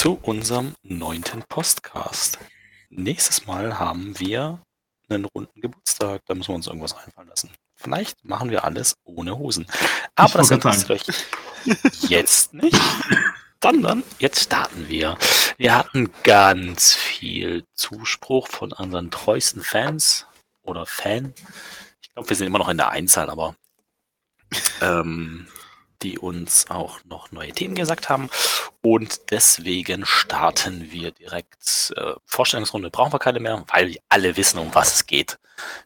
zu unserem neunten Postcast. Nächstes Mal haben wir einen runden Geburtstag. Da müssen wir uns irgendwas einfallen lassen. Vielleicht machen wir alles ohne Hosen. Aber das interessiert euch jetzt nicht. Sondern jetzt starten wir. Wir hatten ganz viel Zuspruch von unseren treuesten Fans oder Fan. Ich glaube, wir sind immer noch in der Einzahl, aber ähm, die uns auch noch neue Themen gesagt haben. Und deswegen starten wir direkt. Äh, Vorstellungsrunde brauchen wir keine mehr, weil alle wissen, um was es geht.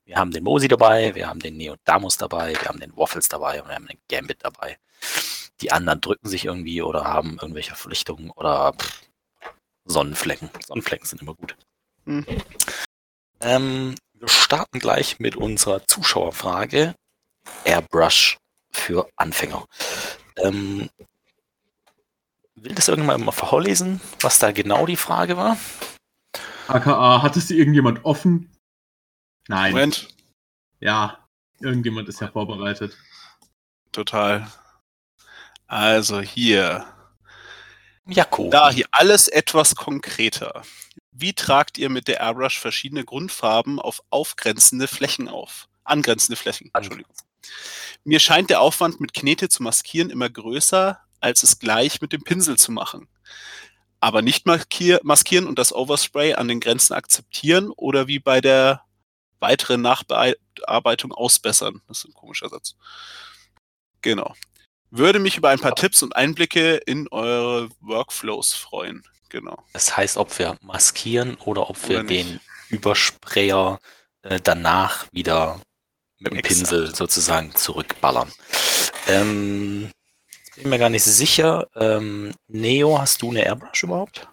Wir haben den Mosi dabei, wir haben den Neodamus dabei, wir haben den Waffles dabei und wir haben den Gambit dabei. Die anderen drücken sich irgendwie oder haben irgendwelche Verpflichtungen oder pff, Sonnenflecken. Sonnenflecken sind immer gut. Mhm. Ähm, wir starten gleich mit unserer Zuschauerfrage. Airbrush für Anfänger. Ähm, will das irgendwann mal vorlesen, was da genau die Frage war? AKA, hat es irgendjemand offen? Nein. Moment. Ja, irgendjemand ist ja vorbereitet. Total. Also hier. Jakob. Da hier alles etwas konkreter. Wie tragt ihr mit der Airbrush verschiedene Grundfarben auf aufgrenzende Flächen auf? Angrenzende Flächen, Entschuldigung. Mir scheint der Aufwand mit Knete zu maskieren immer größer, als es gleich mit dem Pinsel zu machen. Aber nicht maskieren und das Overspray an den Grenzen akzeptieren oder wie bei der weiteren Nachbearbeitung ausbessern. Das ist ein komischer Satz. Genau. Würde mich über ein paar Tipps und Einblicke in eure Workflows freuen. Genau. Das heißt, ob wir maskieren oder ob wir den Übersprayer äh, danach wieder mit dem. Pinsel sozusagen zurückballern. Ähm, bin mir gar nicht sicher. Ähm, Neo, hast du eine Airbrush überhaupt?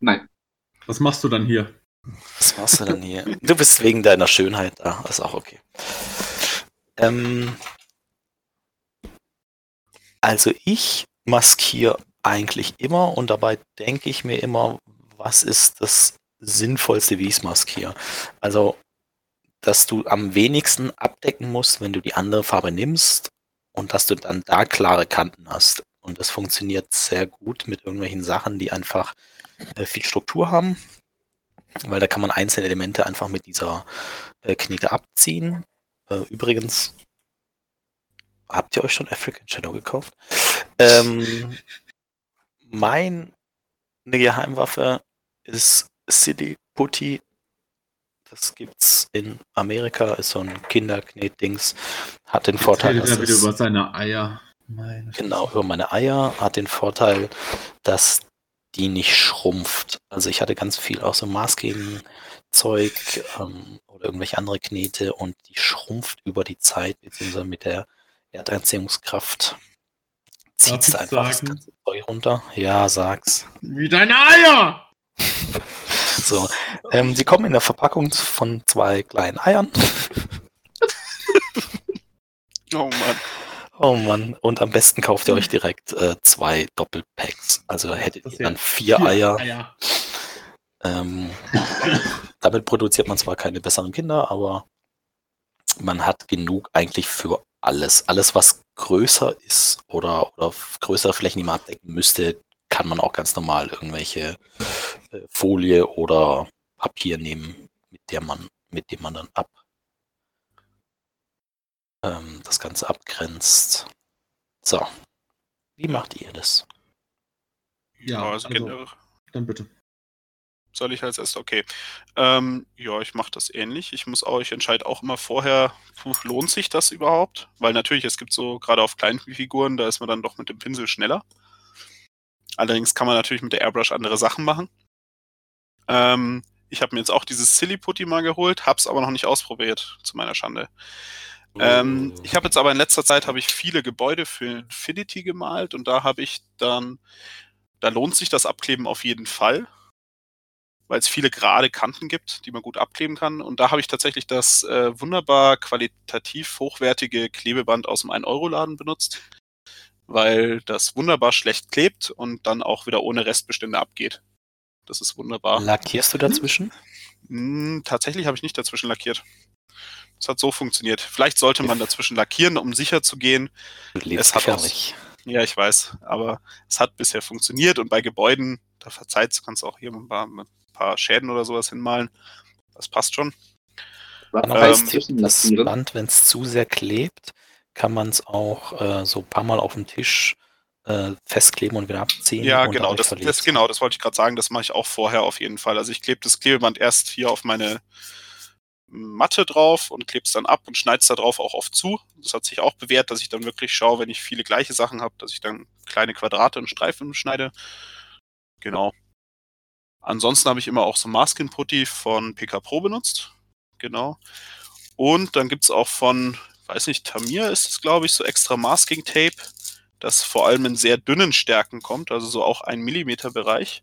Nein. Was machst du dann hier? Was machst du dann hier? Du bist wegen deiner Schönheit da, ist auch okay. Ähm, also ich maskiere eigentlich immer und dabei denke ich mir immer, was ist das Sinnvollste, wie ich es maskiere. Also dass du am wenigsten abdecken musst, wenn du die andere Farbe nimmst und dass du dann da klare Kanten hast. Und das funktioniert sehr gut mit irgendwelchen Sachen, die einfach äh, viel Struktur haben, weil da kann man einzelne Elemente einfach mit dieser äh, Knete abziehen. Äh, übrigens, habt ihr euch schon African Shadow gekauft? Ähm, meine Geheimwaffe ist City Putty das gibt's in Amerika, ist so ein Kinderknet-Dings. Hat den Vorteil, dass. Er wieder über seine Eier. Meine genau, über meine Eier. Hat den Vorteil, dass die nicht schrumpft. Also ich hatte ganz viel auch so Maßgegenzeug ähm, oder irgendwelche andere Knete und die schrumpft über die Zeit, beziehungsweise mit der Erdanziehungskraft zieht es einfach sagen? das ganze Zeug runter. Ja, sag's. Wie deine Eier! So, ähm, sie kommen in der Verpackung von zwei kleinen Eiern. oh Mann. Oh Mann. Und am besten kauft ihr euch direkt äh, zwei Doppelpacks. Also hättet ihr dann vier, vier Eier. Eier. Ähm, damit produziert man zwar keine besseren Kinder, aber man hat genug eigentlich für alles. Alles, was größer ist oder, oder größere Flächen, die man abdecken müsste, kann man auch ganz normal irgendwelche äh, Folie oder Papier nehmen, mit der man, mit dem man dann ab ähm, das Ganze abgrenzt. So. Wie macht ihr das? Ja, also, also dann bitte. Soll ich als erstes? Okay. Ähm, ja, ich mache das ähnlich. Ich muss auch, ich entscheide auch immer vorher, lohnt sich das überhaupt? Weil natürlich, es gibt so, gerade auf kleinen Figuren, da ist man dann doch mit dem Pinsel schneller. Allerdings kann man natürlich mit der Airbrush andere Sachen machen. Ähm, ich habe mir jetzt auch dieses Silly Putty mal geholt, habe es aber noch nicht ausprobiert, zu meiner Schande. Oh. Ähm, ich habe jetzt aber in letzter Zeit habe ich viele Gebäude für Infinity gemalt und da habe ich dann, da lohnt sich das Abkleben auf jeden Fall, weil es viele gerade Kanten gibt, die man gut abkleben kann. Und da habe ich tatsächlich das äh, wunderbar qualitativ hochwertige Klebeband aus dem 1-Euro-Laden benutzt weil das wunderbar schlecht klebt und dann auch wieder ohne Restbestände abgeht. Das ist wunderbar. Lackierst du dazwischen? Hm, tatsächlich habe ich nicht dazwischen lackiert. Das hat so funktioniert. Vielleicht sollte man dazwischen lackieren, um sicher zu gehen. Es hat. Auch, ja, ich weiß, aber es hat bisher funktioniert und bei Gebäuden da verzeiht kannst du auch hier ein paar, ein paar Schäden oder sowas hinmalen. Das passt schon. Man weiß, ähm, das Band, wenn es zu sehr klebt, kann man es auch äh, so ein paar Mal auf dem Tisch äh, festkleben und wieder abziehen. Ja, genau das, das, genau, das wollte ich gerade sagen. Das mache ich auch vorher auf jeden Fall. Also ich klebe das Klebeband erst hier auf meine Matte drauf und klebe es dann ab und schneide es da drauf auch oft zu. Das hat sich auch bewährt, dass ich dann wirklich schaue, wenn ich viele gleiche Sachen habe, dass ich dann kleine Quadrate und Streifen schneide. Genau. Ansonsten habe ich immer auch so Masking Putty von PK Pro benutzt. Genau. Und dann gibt es auch von, weiß nicht, Tamir ist es, glaube ich, so extra Masking Tape, das vor allem in sehr dünnen Stärken kommt, also so auch ein Millimeter Bereich.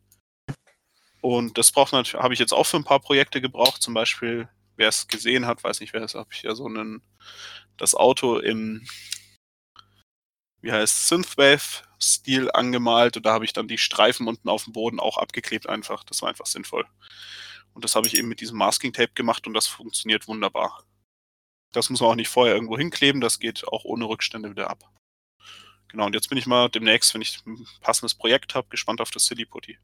Und das braucht natürlich, habe ich jetzt auch für ein paar Projekte gebraucht. Zum Beispiel, wer es gesehen hat, weiß nicht, wer es, habe ich ja so einen, das Auto im, wie heißt Synthwave-Stil angemalt und da habe ich dann die Streifen unten auf dem Boden auch abgeklebt einfach. Das war einfach sinnvoll. Und das habe ich eben mit diesem Masking Tape gemacht und das funktioniert wunderbar. Das muss man auch nicht vorher irgendwo hinkleben, das geht auch ohne Rückstände wieder ab. Genau, und jetzt bin ich mal demnächst, wenn ich ein passendes Projekt habe, gespannt auf das Silly Putty.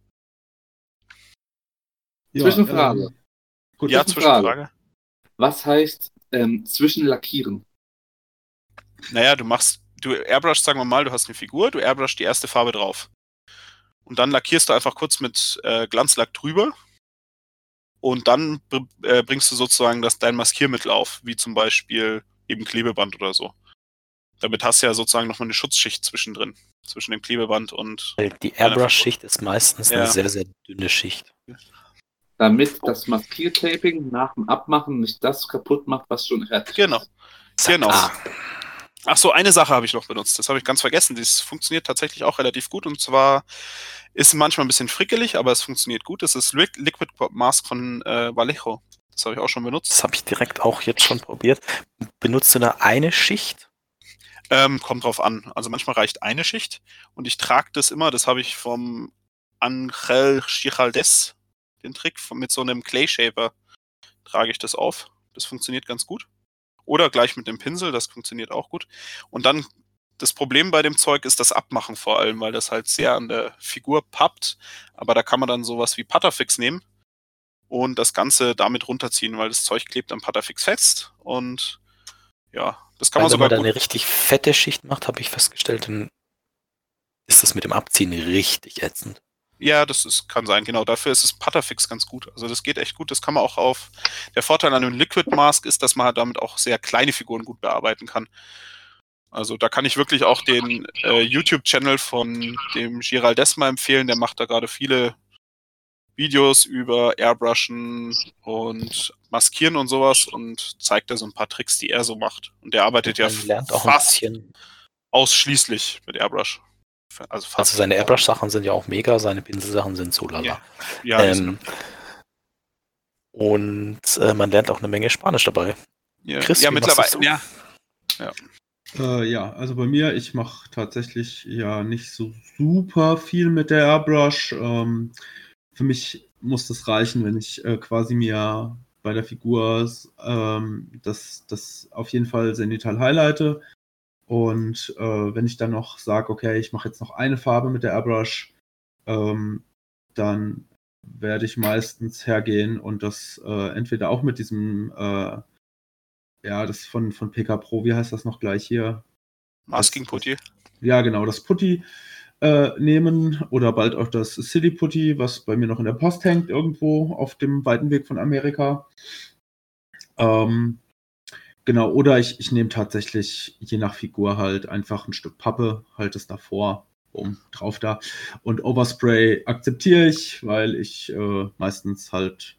Ja, Zwischenfrage. Ähm, gut, ja, Zwischenfrage. Zwischenfrage. Was heißt ähm, zwischenlackieren? Naja, du machst, du airbrushst, sagen wir mal, du hast eine Figur, du airbrushst die erste Farbe drauf. Und dann lackierst du einfach kurz mit äh, Glanzlack drüber und dann äh, bringst du sozusagen das, dein Maskiermittel auf, wie zum Beispiel eben Klebeband oder so. Damit hast du ja sozusagen nochmal eine Schutzschicht zwischendrin, zwischen dem Klebeband und. Die Airbrush-Schicht ist meistens ja. eine sehr, sehr dünne Schicht. Damit das Maskiertaping nach dem Abmachen nicht das kaputt macht, was schon fertig genau. ist. Genau. Genau. Ach so, eine Sache habe ich noch benutzt. Das habe ich ganz vergessen. Das funktioniert tatsächlich auch relativ gut. Und zwar ist manchmal ein bisschen frickelig, aber es funktioniert gut. Das ist Liquid Mask von äh, Vallejo. Das habe ich auch schon benutzt. Das habe ich direkt auch jetzt schon probiert. Benutzt du da eine Schicht? Ähm, kommt drauf an. Also manchmal reicht eine Schicht. Und ich trage das immer, das habe ich vom Angel Chichaldes, den Trick, mit so einem Clay Shaper trage ich das auf. Das funktioniert ganz gut. Oder gleich mit dem Pinsel, das funktioniert auch gut. Und dann das Problem bei dem Zeug ist das Abmachen vor allem, weil das halt sehr an der Figur pappt. Aber da kann man dann sowas wie Putterfix nehmen und das Ganze damit runterziehen, weil das Zeug klebt am Putterfix fest. Und ja, das kann weil man sogar. Wenn man da eine richtig fette Schicht macht, habe ich festgestellt, dann ist das mit dem Abziehen richtig ätzend. Ja, das ist, kann sein, genau. Dafür ist es Putterfix ganz gut. Also das geht echt gut. Das kann man auch auf. Der Vorteil an einem Liquid Mask ist, dass man halt damit auch sehr kleine Figuren gut bearbeiten kann. Also da kann ich wirklich auch den äh, YouTube-Channel von dem Giral Desma empfehlen. Der macht da gerade viele Videos über Airbrushen und Maskieren und sowas und zeigt da so ein paar Tricks, die er so macht. Und der arbeitet ja fast ausschließlich mit Airbrush. Also, also seine Airbrush-Sachen sind ja auch mega, seine Pinsel-Sachen sind so lala. Ja, ja ähm, und äh, man lernt auch eine Menge Spanisch dabei. Ja, Chris, ja mittlerweile. Ja. ja. Äh, ja, also bei mir, ich mache tatsächlich ja nicht so super viel mit der Airbrush. Ähm, für mich muss das reichen, wenn ich äh, quasi mir bei der Figur ähm, das, das auf jeden Fall Zenital highlighte und äh, wenn ich dann noch sage, okay, ich mache jetzt noch eine Farbe mit der Airbrush, ähm, dann werde ich meistens hergehen und das äh, entweder auch mit diesem, äh, ja, das von, von PK Pro, wie heißt das noch gleich hier? Masking Putty. Ja, genau, das Putty äh, nehmen oder bald auch das City Putty, was bei mir noch in der Post hängt, irgendwo auf dem weiten Weg von Amerika. Ähm, Genau, oder ich, ich nehme tatsächlich je nach Figur halt einfach ein Stück Pappe, halte es davor, um drauf da. Und Overspray akzeptiere ich, weil ich äh, meistens halt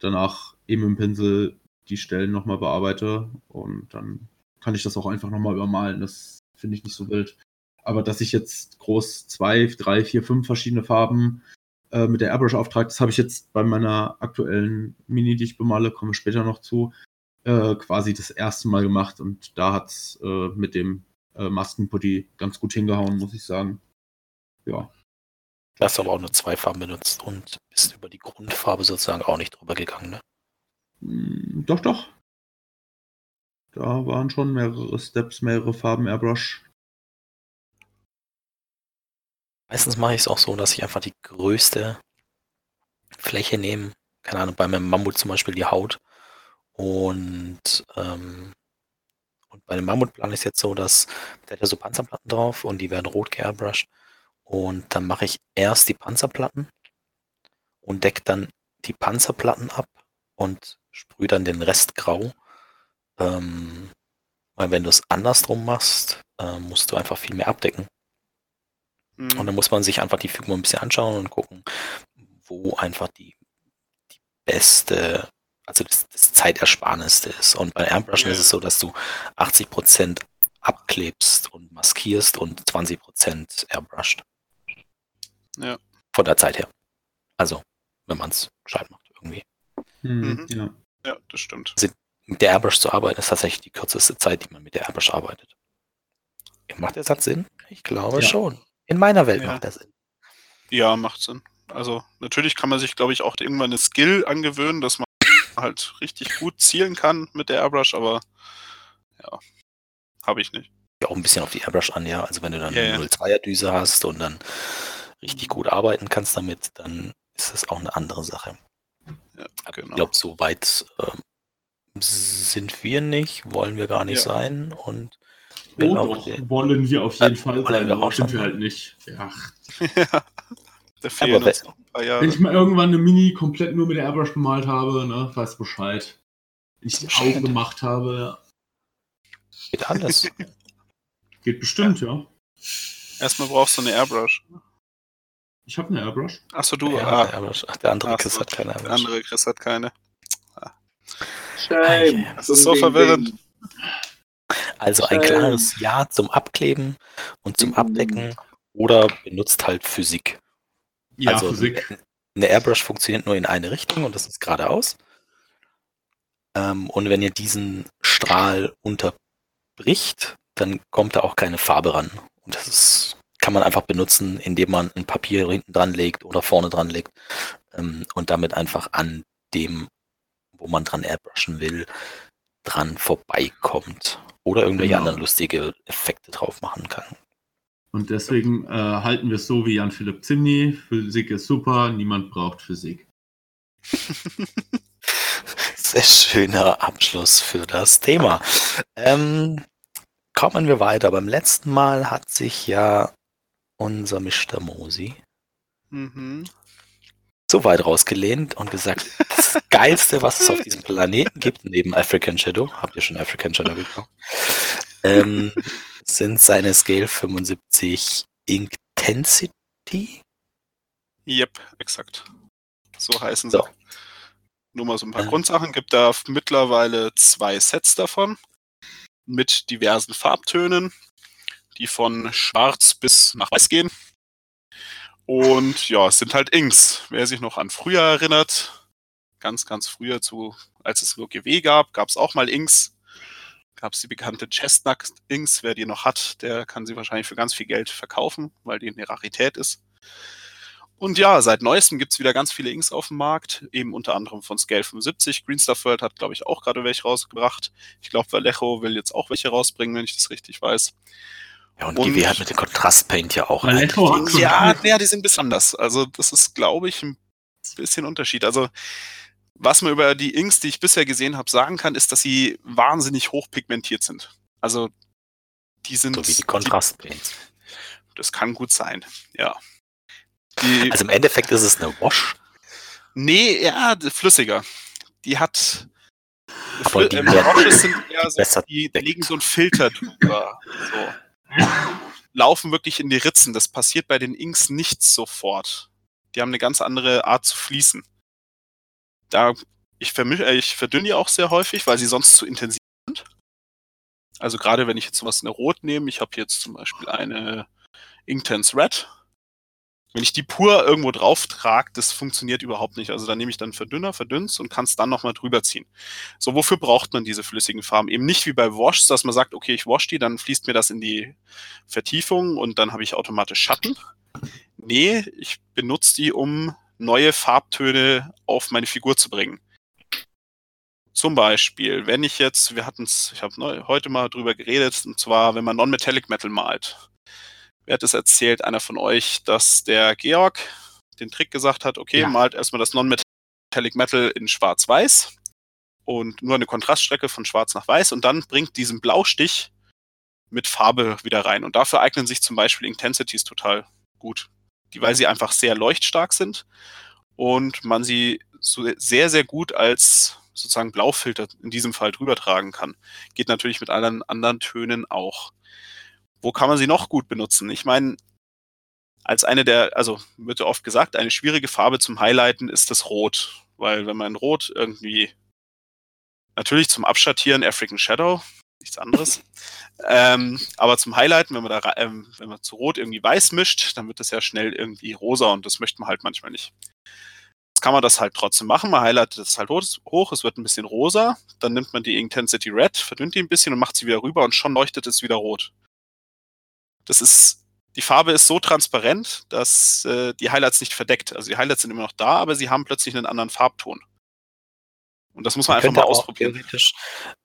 danach eben im Pinsel die Stellen nochmal bearbeite und dann kann ich das auch einfach nochmal übermalen. Das finde ich nicht so wild. Aber dass ich jetzt groß zwei, drei, vier, fünf verschiedene Farben äh, mit der Airbrush auftrage, das habe ich jetzt bei meiner aktuellen Mini, die ich bemale, komme später noch zu, äh, quasi das erste Mal gemacht und da hat es äh, mit dem äh, Maskenputty ganz gut hingehauen, muss ich sagen. Ja. Du hast aber auch nur zwei Farben benutzt und bist über die Grundfarbe sozusagen auch nicht drüber gegangen, ne? Mm, doch, doch. Da waren schon mehrere Steps, mehrere Farben Airbrush. Meistens mache ich es auch so, dass ich einfach die größte Fläche nehme. Keine Ahnung, bei meinem Mammut zum Beispiel die Haut. Und, ähm, und bei dem Mammutplan ist jetzt so, dass der hat ja so Panzerplatten drauf und die werden rot geairbrushed. Und dann mache ich erst die Panzerplatten und decke dann die Panzerplatten ab und sprühe dann den Rest grau. Ähm, weil wenn du es andersrum machst, äh, musst du einfach viel mehr abdecken. Mhm. Und dann muss man sich einfach die Figur ein bisschen anschauen und gucken, wo einfach die, die beste, also das, das Zeitersparnis ist. Und bei Airbrushen ja. ist es so, dass du 80% abklebst und maskierst und 20% airbrushed. Ja. Von der Zeit her. Also, wenn man es gescheit macht, irgendwie. Mhm. mhm. Ja. ja, das stimmt. Also, mit der Airbrush zu arbeiten, ist tatsächlich die kürzeste Zeit, die man mit der Airbrush arbeitet. Macht der Satz Sinn? Ich glaube ja. schon. In meiner Welt ja. macht der Sinn. Ja, macht Sinn. Also natürlich kann man sich, glaube ich, auch irgendwann eine Skill angewöhnen, dass man halt richtig gut zielen kann mit der Airbrush, aber ja, habe ich nicht. Auch ein bisschen auf die Airbrush an, ja. Also wenn du dann yeah, eine 02er Düse hast und dann richtig gut arbeiten kannst damit, dann ist das auch eine andere Sache. Ja, genau. Ich glaube, so weit ähm, sind wir nicht, wollen wir gar nicht ja. sein und oh, doch, wollen wir auf jeden äh, Fall sein, aber sind wir halt nicht. Ja. da fehlen aber uns Wenn ich mal irgendwann eine Mini komplett nur mit der Airbrush bemalt habe, ne, weißt Bescheid. Wenn ich die Augen gemacht habe. Geht alles. Geht bestimmt, ja. ja. Erstmal brauchst du eine Airbrush. Ich habe eine Airbrush. Achso, du. Ja, ah. Airbrush. der andere Chris hat keine Airbrush. Der andere Chris hat keine. Shame. Das ist so verwirrend. Also ein klares Ja zum Abkleben und zum Abdecken oder benutzt halt Physik. Ja, also Physik. Eine Airbrush funktioniert nur in eine Richtung und das ist geradeaus. Ähm, und wenn ihr diesen Strahl unterbricht, dann kommt da auch keine Farbe ran. Und das ist, kann man einfach benutzen, indem man ein Papier hinten dran legt oder vorne dran legt ähm, und damit einfach an dem wo man dran airbrushen will, dran vorbeikommt. Oder irgendwelche genau. anderen lustige Effekte drauf machen kann. Und deswegen äh, halten wir es so wie Jan Philipp Zimny. Physik ist super, niemand braucht Physik. Sehr schöner Abschluss für das Thema. Ähm, kommen wir weiter. Beim letzten Mal hat sich ja unser Mr. Mosi mhm so weit rausgelehnt und gesagt, das Geilste, was es auf diesem Planeten gibt, neben African Shadow, habt ihr schon African Shadow gekommen, ähm, sind seine Scale 75 Intensity. Yep, exakt. So heißen sie. So. Nur mal so ein paar äh. Grundsachen. Gibt da mittlerweile zwei Sets davon mit diversen Farbtönen, die von schwarz bis nach weiß gehen. Und ja, es sind halt Inks. Wer sich noch an früher erinnert, ganz, ganz früher zu, als es nur GW gab, gab es auch mal Inks. Gab es die bekannte Chestnut Inks. Wer die noch hat, der kann sie wahrscheinlich für ganz viel Geld verkaufen, weil die eine Rarität ist. Und ja, seit neuestem gibt es wieder ganz viele Inks auf dem Markt, eben unter anderem von Scale 75. Green Stuff World hat, glaube ich, auch gerade welche rausgebracht. Ich glaube, Vallejo will jetzt auch welche rausbringen, wenn ich das richtig weiß. Ja, und, und GW hat mit dem Kontrastpaint ja auch. Ja, ja, die sind ein bisschen anders. Also, das ist, glaube ich, ein bisschen Unterschied. Also, was man über die Inks, die ich bisher gesehen habe, sagen kann, ist, dass sie wahnsinnig hoch pigmentiert sind. Also, die sind. So wie die Kontrastpaints. Das kann gut sein, ja. Die, also im Endeffekt ist es eine Wash. Nee, ja, flüssiger. Die hat. Aber die äh, Washes sind eher so, die, die legen so einen Filter drüber. So laufen wirklich in die Ritzen. Das passiert bei den Inks nicht sofort. Die haben eine ganz andere Art zu fließen. Da, ich, vermische, äh, ich verdünne die auch sehr häufig, weil sie sonst zu intensiv sind. Also gerade wenn ich jetzt sowas in der Rot nehme, ich habe jetzt zum Beispiel eine Inktense Red, wenn ich die pur irgendwo drauf trage, das funktioniert überhaupt nicht. Also da nehme ich dann Verdünner, verdünnst und kann es dann nochmal drüber ziehen. So, wofür braucht man diese flüssigen Farben? Eben nicht wie bei Wash, dass man sagt, okay, ich wash die, dann fließt mir das in die Vertiefung und dann habe ich automatisch Schatten. Nee, ich benutze die, um neue Farbtöne auf meine Figur zu bringen. Zum Beispiel, wenn ich jetzt, wir hatten es, ich habe heute mal drüber geredet, und zwar, wenn man Non-Metallic Metal malt wer hat es erzählt, einer von euch, dass der Georg den Trick gesagt hat, okay, ja. malt erstmal das Non-Metallic Metal in schwarz-weiß und nur eine Kontraststrecke von schwarz nach weiß und dann bringt diesen Blaustich mit Farbe wieder rein. Und dafür eignen sich zum Beispiel Intensities total gut, die, weil sie einfach sehr leuchtstark sind und man sie so sehr, sehr gut als sozusagen Blaufilter in diesem Fall drüber tragen kann. Geht natürlich mit allen anderen Tönen auch. Wo kann man sie noch gut benutzen? Ich meine, als eine der, also wird ja oft gesagt, eine schwierige Farbe zum Highlighten ist das Rot. Weil wenn man Rot irgendwie, natürlich zum Abschattieren African Shadow, nichts anderes. ähm, aber zum Highlighten, wenn man da, ähm, wenn man zu Rot irgendwie weiß mischt, dann wird das ja schnell irgendwie rosa und das möchte man halt manchmal nicht kann man das halt trotzdem machen. Man highlightet es halt hoch, es wird ein bisschen rosa. Dann nimmt man die Intensity Red, verdünnt die ein bisschen und macht sie wieder rüber und schon leuchtet es wieder rot. Das ist, die Farbe ist so transparent, dass äh, die Highlights nicht verdeckt. Also die Highlights sind immer noch da, aber sie haben plötzlich einen anderen Farbton. Und das muss man, man einfach mal ausprobieren. Theoretisch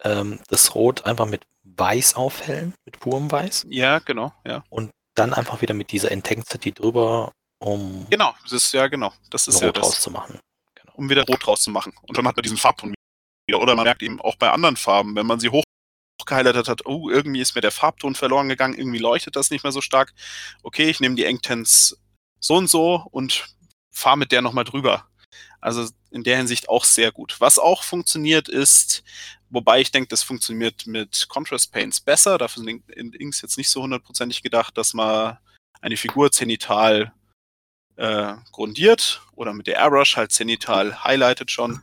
ähm, das Rot einfach mit Weiß aufhellen, mit purem Weiß. Ja, genau, ja. Und dann einfach wieder mit dieser Intensity drüber um genau, das ist ja genau, das ist rot ja das, rauszumachen. Genau. Um wieder rot rauszumachen. Und dann hat man diesen Farbton wieder. Oder man merkt eben auch bei anderen Farben, wenn man sie hoch gehighlightet hat, oh, irgendwie ist mir der Farbton verloren gegangen, irgendwie leuchtet das nicht mehr so stark. Okay, ich nehme die Engtens so und so und fahre mit der nochmal drüber. Also in der Hinsicht auch sehr gut. Was auch funktioniert ist, wobei ich denke, das funktioniert mit Contrast Paints besser. Dafür sind Inks jetzt nicht so hundertprozentig gedacht, dass man eine Figur zenital äh, grundiert oder mit der Airbrush halt zenital highlightet schon.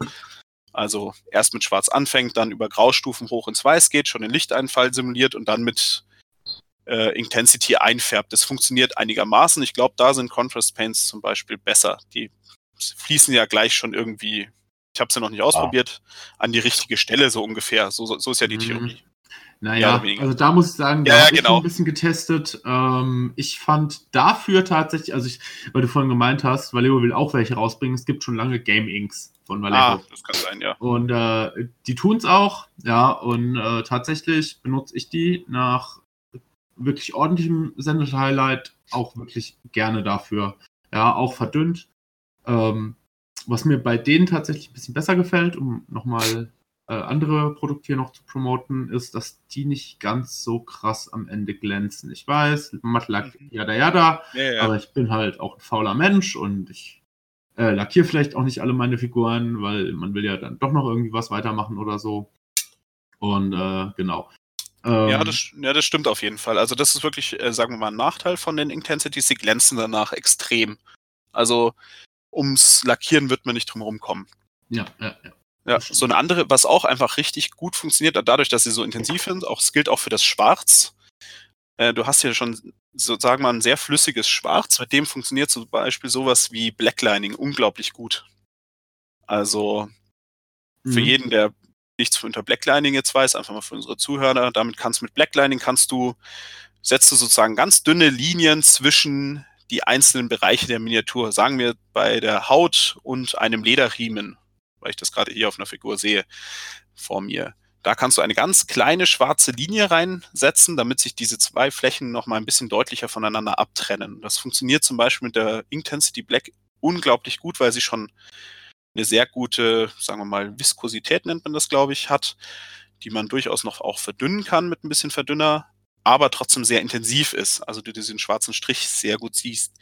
Also erst mit Schwarz anfängt, dann über Graustufen hoch ins Weiß geht, schon den Lichteinfall simuliert und dann mit äh, Intensity einfärbt. Das funktioniert einigermaßen. Ich glaube, da sind Contrast Paints zum Beispiel besser. Die fließen ja gleich schon irgendwie, ich habe es ja noch nicht ausprobiert, an die richtige Stelle so ungefähr. So, so ist ja die mhm. Theorie. Naja, also da muss ich sagen, da ja, habe genau. ich ein bisschen getestet. Ähm, ich fand dafür tatsächlich, also ich, weil du vorhin gemeint hast, Vallejo will auch welche rausbringen, es gibt schon lange Game Inks von Vallejo. Ah, das kann sein, ja. Und äh, die tun es auch, ja, und äh, tatsächlich benutze ich die nach wirklich ordentlichem Sended-Highlight auch wirklich gerne dafür. Ja, auch verdünnt. Ähm, was mir bei denen tatsächlich ein bisschen besser gefällt, um nochmal äh, andere Produkte hier noch zu promoten, ist, dass die nicht ganz so krass am Ende glänzen. Ich weiß, Mattlack, mhm. jada jada, ja, ja. aber ich bin halt auch ein fauler Mensch und ich äh, lackiere vielleicht auch nicht alle meine Figuren, weil man will ja dann doch noch irgendwie was weitermachen oder so. Und äh, genau. Ähm, ja, das, ja, das stimmt auf jeden Fall. Also das ist wirklich, äh, sagen wir mal, ein Nachteil von den Intensities. Sie glänzen danach extrem. Also ums Lackieren wird man nicht drum herum kommen. Ja, ja, ja. Ja, so eine andere, was auch einfach richtig gut funktioniert, dadurch, dass sie so intensiv sind, auch es gilt auch für das Schwarz. Äh, du hast ja schon sozusagen mal ein sehr flüssiges Schwarz, mit dem funktioniert zum Beispiel sowas wie Blacklining unglaublich gut. Also für mhm. jeden, der nichts unter Blacklining jetzt weiß, einfach mal für unsere Zuhörer, damit kannst du mit Blacklining kannst du, setzt du sozusagen ganz dünne Linien zwischen die einzelnen Bereiche der Miniatur, sagen wir bei der Haut und einem Lederriemen weil ich das gerade hier auf einer Figur sehe vor mir. Da kannst du eine ganz kleine schwarze Linie reinsetzen, damit sich diese zwei Flächen noch mal ein bisschen deutlicher voneinander abtrennen. Das funktioniert zum Beispiel mit der Intensity Black unglaublich gut, weil sie schon eine sehr gute, sagen wir mal, Viskosität nennt man das, glaube ich, hat, die man durchaus noch auch verdünnen kann mit ein bisschen Verdünner, aber trotzdem sehr intensiv ist. Also du diesen schwarzen Strich sehr gut siehst.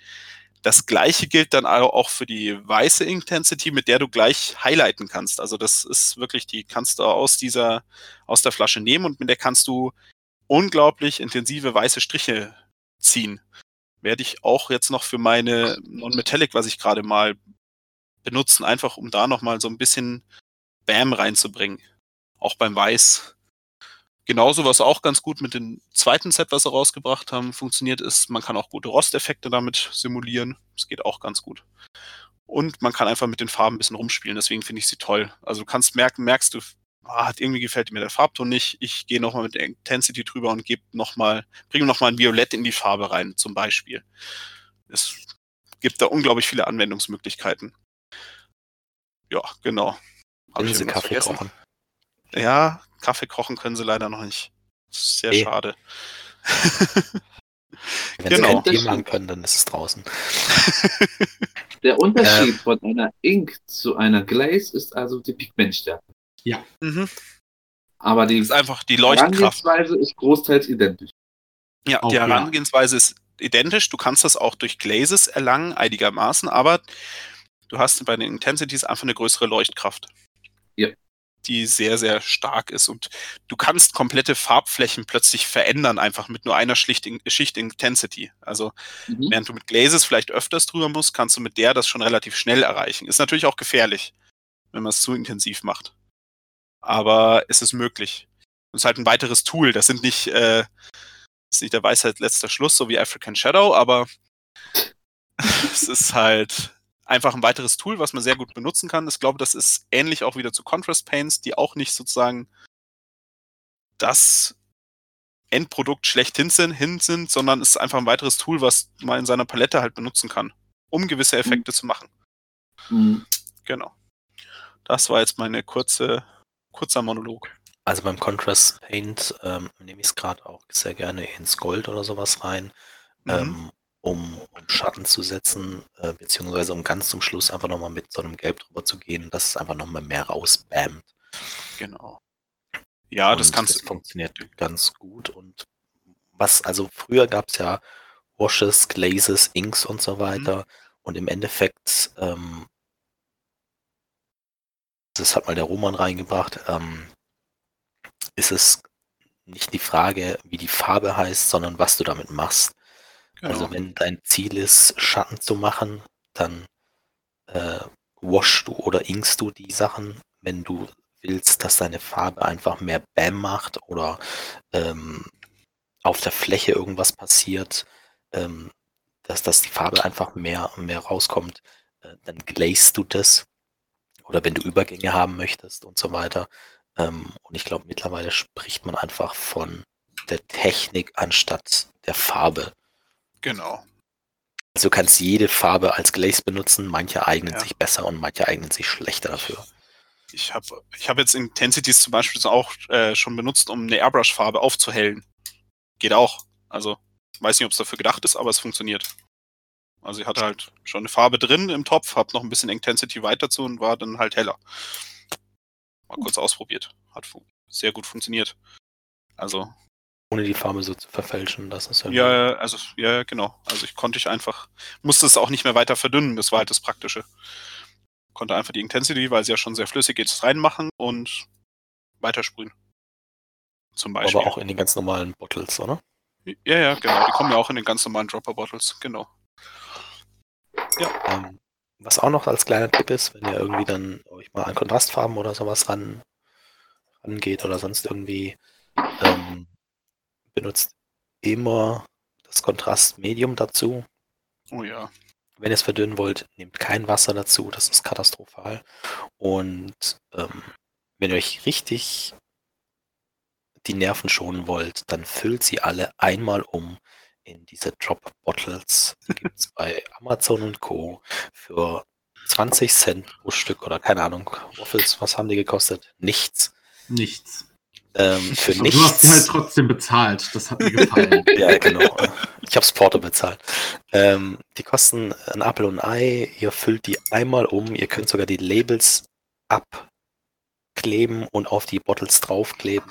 Das gleiche gilt dann auch für die weiße Intensity, mit der du gleich highlighten kannst. Also das ist wirklich, die kannst du aus dieser, aus der Flasche nehmen und mit der kannst du unglaublich intensive weiße Striche ziehen. Werde ich auch jetzt noch für meine Non-Metallic, was ich gerade mal benutzen, einfach um da nochmal so ein bisschen Bam reinzubringen. Auch beim Weiß. Genauso, was auch ganz gut mit dem zweiten Set, was sie rausgebracht haben, funktioniert, ist, man kann auch gute Rosteffekte damit simulieren. Das geht auch ganz gut. Und man kann einfach mit den Farben ein bisschen rumspielen, deswegen finde ich sie toll. Also du kannst merken, merkst du, ah, irgendwie gefällt mir der Farbton nicht. Ich gehe nochmal mit der Intensity drüber und gebe noch mal, bringe nochmal ein Violett in die Farbe rein, zum Beispiel. Es gibt da unglaublich viele Anwendungsmöglichkeiten. Ja, genau. Habe ich Kaffee vergessen? kochen. Ja, Kaffee kochen können sie leider noch nicht. sehr hey. schade. Wenn genau. sie kein machen können, dann ist es draußen. Der Unterschied äh, von einer Ink zu einer Glaze ist also die Pigmentstärke. Ja. Mhm. Aber die, ist einfach die Leuchtkraft. Herangehensweise ist großteils identisch. Ja, auch die Herangehensweise ja. ist identisch. Du kannst das auch durch Glazes erlangen, einigermaßen, aber du hast bei den Intensities einfach eine größere Leuchtkraft. Ja. Die sehr, sehr stark ist. Und du kannst komplette Farbflächen plötzlich verändern, einfach mit nur einer Schicht, Schicht Intensity. Also, mhm. während du mit Glazes vielleicht öfters drüber musst, kannst du mit der das schon relativ schnell erreichen. Ist natürlich auch gefährlich, wenn man es zu intensiv macht. Aber es ist möglich. Es ist halt ein weiteres Tool. Das sind nicht, äh, ist nicht der Weisheit letzter Schluss, so wie African Shadow, aber es ist halt einfach ein weiteres Tool, was man sehr gut benutzen kann. Ich glaube, das ist ähnlich auch wieder zu Contrast Paints, die auch nicht sozusagen das Endprodukt schlechthin sind, hin sind, sondern es ist einfach ein weiteres Tool, was man in seiner Palette halt benutzen kann, um gewisse Effekte mhm. zu machen. Mhm. Genau. Das war jetzt meine kurze, kurzer Monolog. Also beim Contrast Paint ähm, nehme ich es gerade auch sehr gerne ins Gold oder sowas rein, mhm. ähm, um, um, Schatten zu setzen, äh, beziehungsweise um ganz zum Schluss einfach nochmal mit so einem Gelb drüber zu gehen, dass es einfach nochmal mehr rausbammt. Genau. Ja, und das kannst Das funktioniert ganz gut und was, also früher gab es ja Washes, Glazes, Inks und so mhm. weiter mhm. und im Endeffekt, ähm, das hat mal der Roman reingebracht, ähm, ist es nicht die Frage, wie die Farbe heißt, sondern was du damit machst. Also genau. Also wenn dein Ziel ist, Schatten zu machen, dann äh, wash du oder inkst du die Sachen. Wenn du willst, dass deine Farbe einfach mehr Bam macht oder ähm, auf der Fläche irgendwas passiert, ähm, dass, dass die Farbe einfach mehr, mehr rauskommt, äh, dann glazest du das. Oder wenn du Übergänge haben möchtest und so weiter, ähm, und ich glaube, mittlerweile spricht man einfach von der Technik anstatt der Farbe. Genau. Also du kannst jede Farbe als Glaze benutzen, manche eignen ja. sich besser und manche eignen sich schlechter dafür. Ich habe ich hab jetzt Intensities zum Beispiel auch äh, schon benutzt, um eine Airbrush-Farbe aufzuhellen. Geht auch. Also, weiß nicht, ob es dafür gedacht ist, aber es funktioniert. Also ich hatte halt schon eine Farbe drin im Topf, habe noch ein bisschen Intensity weiter zu und war dann halt heller. Mal kurz ausprobiert. Hat sehr gut funktioniert. Also. Ohne die Farbe so zu verfälschen, das ist ja. Ja, also, ja, genau. Also ich konnte ich einfach, musste es auch nicht mehr weiter verdünnen, das war halt das Praktische. Konnte einfach die Intensity, weil sie ja schon sehr flüssig ist, reinmachen und weitersprühen. Zum Beispiel. Aber auch in den ganz normalen Bottles, oder? Ja, ja, genau. Die kommen ja auch in den ganz normalen Dropper-Bottles, genau. Ja. Ähm, was auch noch als kleiner Tipp ist, wenn ihr irgendwie dann euch mal an Kontrastfarben oder sowas ran, rangeht oder sonst irgendwie, ähm, benutzt immer das Kontrastmedium dazu. Oh ja. Wenn ihr es verdünnen wollt, nehmt kein Wasser dazu, das ist katastrophal. Und ähm, wenn ihr euch richtig die Nerven schonen wollt, dann füllt sie alle einmal um in diese Drop Bottles. Die gibt es bei Amazon und Co. für 20 Cent pro Stück oder keine Ahnung. Waffles, was haben die gekostet? Nichts. Nichts. Ähm, für nichts. Du hast sie halt trotzdem bezahlt. Das hat mir gefallen. ja, genau. Ich habe Porto bezahlt. Ähm, die kosten ein Apfel und ein Ei. Ihr füllt die einmal um. Ihr könnt sogar die Labels abkleben und auf die Bottles draufkleben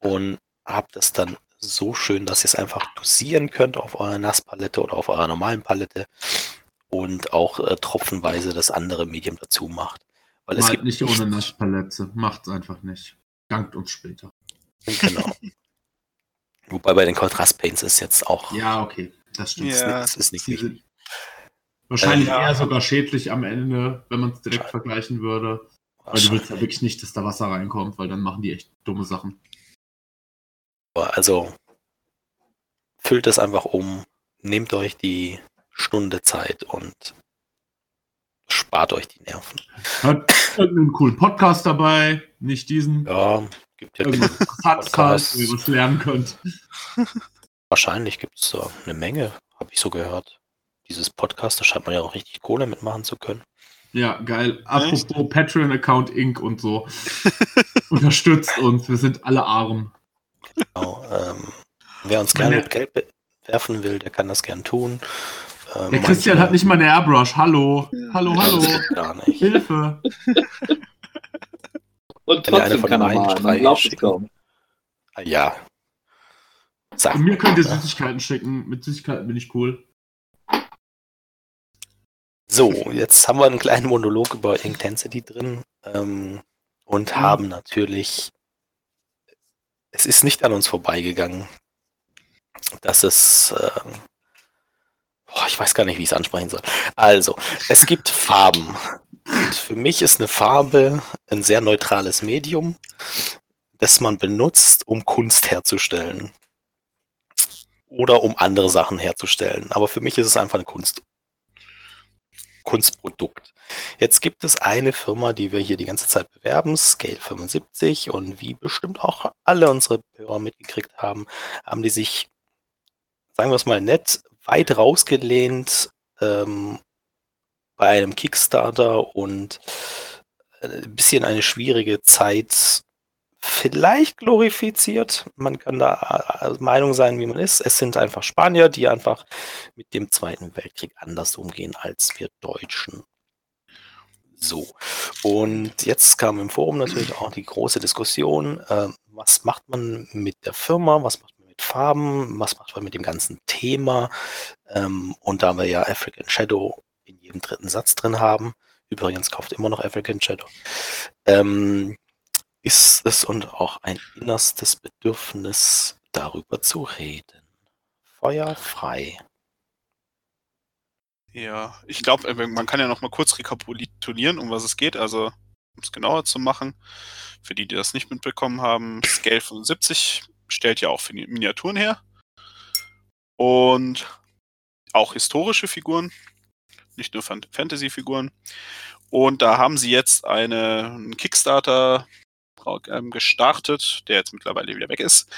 und habt es dann so schön, dass ihr es einfach dosieren könnt auf eurer Nasspalette oder auf eurer normalen Palette und auch äh, tropfenweise das andere Medium dazu macht. Weil es gibt nicht ohne Nasspalette, macht es einfach nicht. Dankt uns später. Genau. Wobei bei den Kontrast-Paints ist jetzt auch. Ja, okay, das stimmt. Ja, das ist nicht wichtig. Wahrscheinlich äh, eher sogar schädlich am Ende, wenn man es direkt vergleichen würde. Weil du willst ja wirklich nicht, dass da Wasser reinkommt, weil dann machen die echt dumme Sachen. Also füllt es einfach um, nehmt euch die Stunde Zeit und spart euch die Nerven. Hat irgendeinen coolen Podcast dabei, nicht diesen. Ja, gibt ja Podcast, wo ihr was lernen könnt. Wahrscheinlich gibt es da eine Menge, habe ich so gehört. Dieses Podcast, da scheint man ja auch richtig Kohle mitmachen zu können. Ja, geil. Apropos Patreon-Account Inc. und so. Unterstützt uns, wir sind alle arm. Genau, ähm, wer uns gerne mit Geld, werfen will, der kann das gern tun. Äh, der Christian hat nicht mal eine Airbrush. Hallo. Hallo, hallo. Gar nicht. Hilfe. Und trotzdem kann er mal. Man glaubt es kaum. Ah, ja. Sag Und mir könnt ihr Süßigkeiten schicken. Mit Süßigkeiten bin ich cool. So, jetzt haben wir einen kleinen Monolog über Intensity drin ähm, und mhm. haben natürlich, es ist nicht an uns vorbeigegangen, dass es, äh, boah, ich weiß gar nicht, wie ich es ansprechen soll. Also, es gibt Farben. Und für mich ist eine Farbe ein sehr neutrales Medium, das man benutzt, um Kunst herzustellen. Oder um andere Sachen herzustellen. Aber für mich ist es einfach eine Kunst. Kunstprodukt. Jetzt gibt es eine Firma, die wir hier die ganze Zeit bewerben, Scale 75, und wie bestimmt auch alle unsere Hörer mitgekriegt haben, haben die sich, sagen wir es mal nett, weit rausgelehnt ähm, bei einem Kickstarter und äh, ein bisschen eine schwierige Zeit vielleicht glorifiziert. Man kann da äh, Meinung sein, wie man ist. Es sind einfach Spanier, die einfach mit dem Zweiten Weltkrieg anders umgehen als wir Deutschen. So. Und jetzt kam im Forum natürlich auch die große Diskussion, äh, was macht man mit der Firma, was macht mit Farben, was macht man mit dem ganzen Thema. Ähm, und da wir ja African Shadow in jedem dritten Satz drin haben, übrigens kauft immer noch African Shadow, ähm, ist es und auch ein innerstes Bedürfnis, darüber zu reden. Feuer frei. Ja, ich glaube, äh, man kann ja noch mal kurz rekapitulieren, um was es geht, also um es genauer zu machen. Für die, die das nicht mitbekommen haben, Scale 75 stellt ja auch Miniaturen her. Und auch historische Figuren, nicht nur Fantasy-Figuren. Und da haben sie jetzt eine, einen Kickstarter ähm, gestartet, der jetzt mittlerweile wieder weg ist,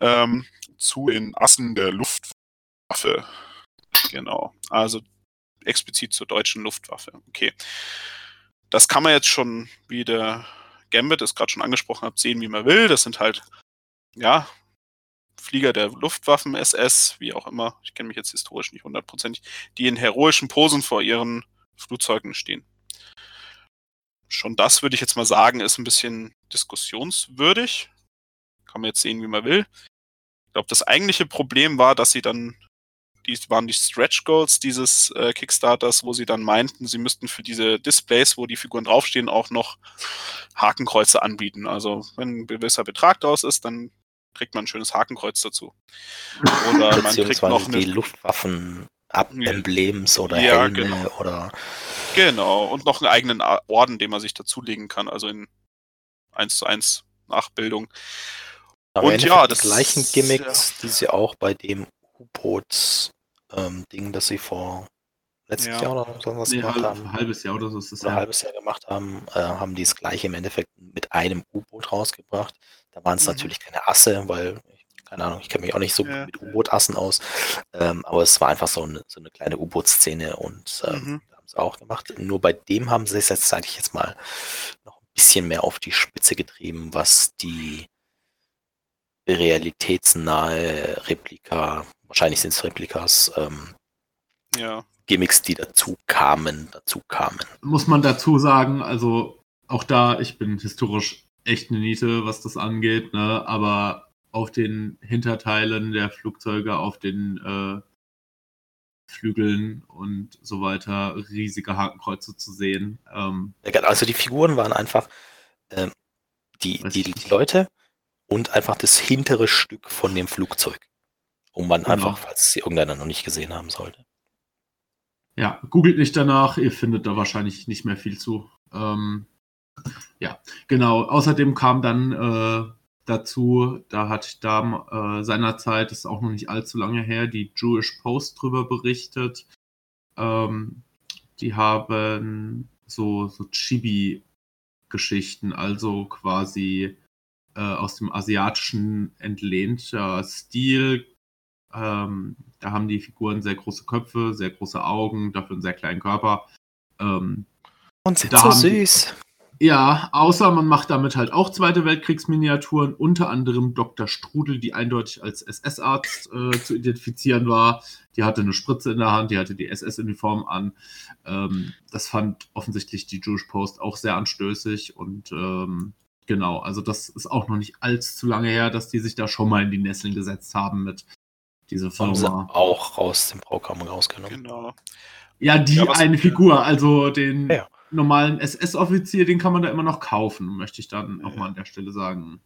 ähm, zu den Assen der Luftwaffe. Genau. Also explizit zur deutschen Luftwaffe. Okay. Das kann man jetzt schon, wie der Gambit es gerade schon angesprochen hat, sehen, wie man will. Das sind halt, ja, Flieger der Luftwaffen SS, wie auch immer, ich kenne mich jetzt historisch nicht hundertprozentig, die in heroischen Posen vor ihren Flugzeugen stehen schon das würde ich jetzt mal sagen, ist ein bisschen diskussionswürdig. Kann man jetzt sehen, wie man will. Ich glaube, das eigentliche Problem war, dass sie dann, die waren die Stretch Goals dieses äh, Kickstarters, wo sie dann meinten, sie müssten für diese Displays, wo die Figuren draufstehen, auch noch Hakenkreuze anbieten. Also wenn ein gewisser Betrag draus ist, dann kriegt man ein schönes Hakenkreuz dazu. Oder man kriegt noch eine, die Luftwaffen Emblems oder ja, Helme genau. oder. Genau, und noch einen eigenen Orden, den man sich dazulegen kann, also in 1 zu 1 Nachbildung. Aber und ja, das die gleichen Gimmicks, ja. die sie auch bei dem U-Boot-Ding, ähm, das sie vor letztes ja. Jahr oder so was nee, gemacht halb, haben. Ein halbes Jahr oder so ist das. Ein halbes Jahr gemacht haben, äh, haben die das gleiche im Endeffekt mit einem U-Boot rausgebracht. Da waren es mhm. natürlich keine Asse, weil keine Ahnung, ich kenne mich auch nicht so ja. mit U-Boot-Assen aus, ähm, aber es war einfach so eine, so eine kleine U-Boot-Szene und ähm, mhm. haben sie auch gemacht. Nur bei dem haben sie es jetzt, sage ich jetzt mal, noch ein bisschen mehr auf die Spitze getrieben, was die realitätsnahe Replika, wahrscheinlich sind es Replikas, ähm, ja. Gimmicks, die dazu kamen, dazu kamen. Muss man dazu sagen, also auch da, ich bin historisch echt eine Niete, was das angeht, ne? aber auf den Hinterteilen der Flugzeuge, auf den äh, Flügeln und so weiter riesige Hakenkreuze zu sehen. Ähm, also die Figuren waren einfach ähm, die, die, die, Leute und einfach das hintere Stück von dem Flugzeug. Um man genau. einfach, falls sie irgendeiner noch nicht gesehen haben sollte. Ja, googelt nicht danach, ihr findet da wahrscheinlich nicht mehr viel zu. Ähm, ja, genau. Außerdem kam dann äh, dazu. Da hat da äh, seinerzeit, das ist auch noch nicht allzu lange her, die Jewish Post drüber berichtet. Ähm, die haben so, so Chibi-Geschichten, also quasi äh, aus dem asiatischen entlehnter Stil. Ähm, da haben die Figuren sehr große Köpfe, sehr große Augen, dafür einen sehr kleinen Körper. Ähm, Und sind so süß. Ja, außer man macht damit halt auch Zweite Weltkriegsminiaturen, unter anderem Dr. Strudel, die eindeutig als SS-Arzt äh, zu identifizieren war. Die hatte eine Spritze in der Hand, die hatte die SS-Uniform an. Ähm, das fand offensichtlich die Jewish Post auch sehr anstößig und ähm, genau, also das ist auch noch nicht allzu lange her, dass die sich da schon mal in die Nesseln gesetzt haben mit dieser Firma. Haben sie auch aus dem Programm rausgenommen. Genau. Ja, die ja, eine Figur, also den. Ja normalen SS-Offizier, den kann man da immer noch kaufen, möchte ich dann ja. nochmal an der Stelle sagen.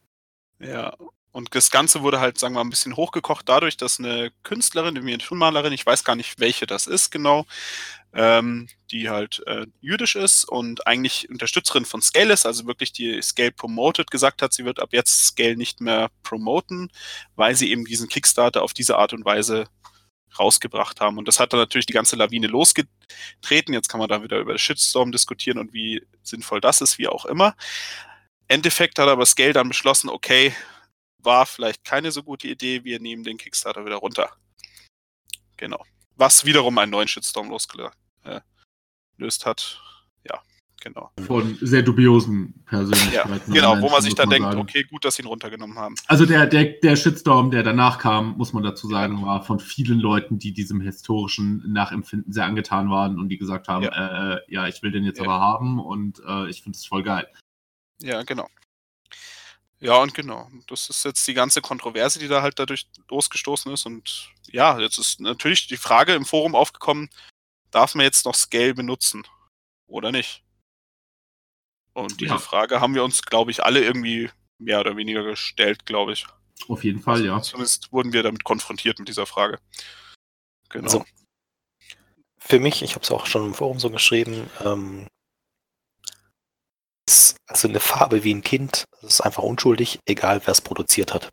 Ja, und das Ganze wurde halt, sagen wir mal, ein bisschen hochgekocht dadurch, dass eine Künstlerin, eine Miniaturmalerin, ich weiß gar nicht, welche das ist genau, ähm, die halt äh, jüdisch ist und eigentlich Unterstützerin von Scale ist, also wirklich die Scale promoted, gesagt hat, sie wird ab jetzt Scale nicht mehr promoten, weil sie eben diesen Kickstarter auf diese Art und Weise rausgebracht haben. Und das hat dann natürlich die ganze Lawine losgetreten. Jetzt kann man da wieder über Shitstorm diskutieren und wie sinnvoll das ist, wie auch immer. Endeffekt hat aber Scale dann beschlossen, okay, war vielleicht keine so gute Idee, wir nehmen den Kickstarter wieder runter. Genau. Was wiederum einen neuen Shitstorm losgelöst hat genau. Von sehr dubiosen Persönlichkeiten. Ja, genau, wo man sich dann denkt, sagen. okay, gut, dass sie ihn runtergenommen haben. Also der, der, der Shitstorm, der danach kam, muss man dazu sagen, war von vielen Leuten, die diesem historischen Nachempfinden sehr angetan waren und die gesagt haben, ja, äh, ja ich will den jetzt ja. aber haben und äh, ich finde es voll geil. Ja, genau. Ja, und genau. Das ist jetzt die ganze Kontroverse, die da halt dadurch losgestoßen ist. Und ja, jetzt ist natürlich die Frage im Forum aufgekommen, darf man jetzt noch Scale benutzen oder nicht? Und diese ja. Frage haben wir uns, glaube ich, alle irgendwie mehr oder weniger gestellt, glaube ich. Auf jeden Fall, also, ja. Zumindest wurden wir damit konfrontiert mit dieser Frage. Genau. Also, für mich, ich habe es auch schon im Forum so geschrieben, ähm, ist also eine Farbe wie ein Kind, das ist einfach unschuldig, egal wer es produziert hat.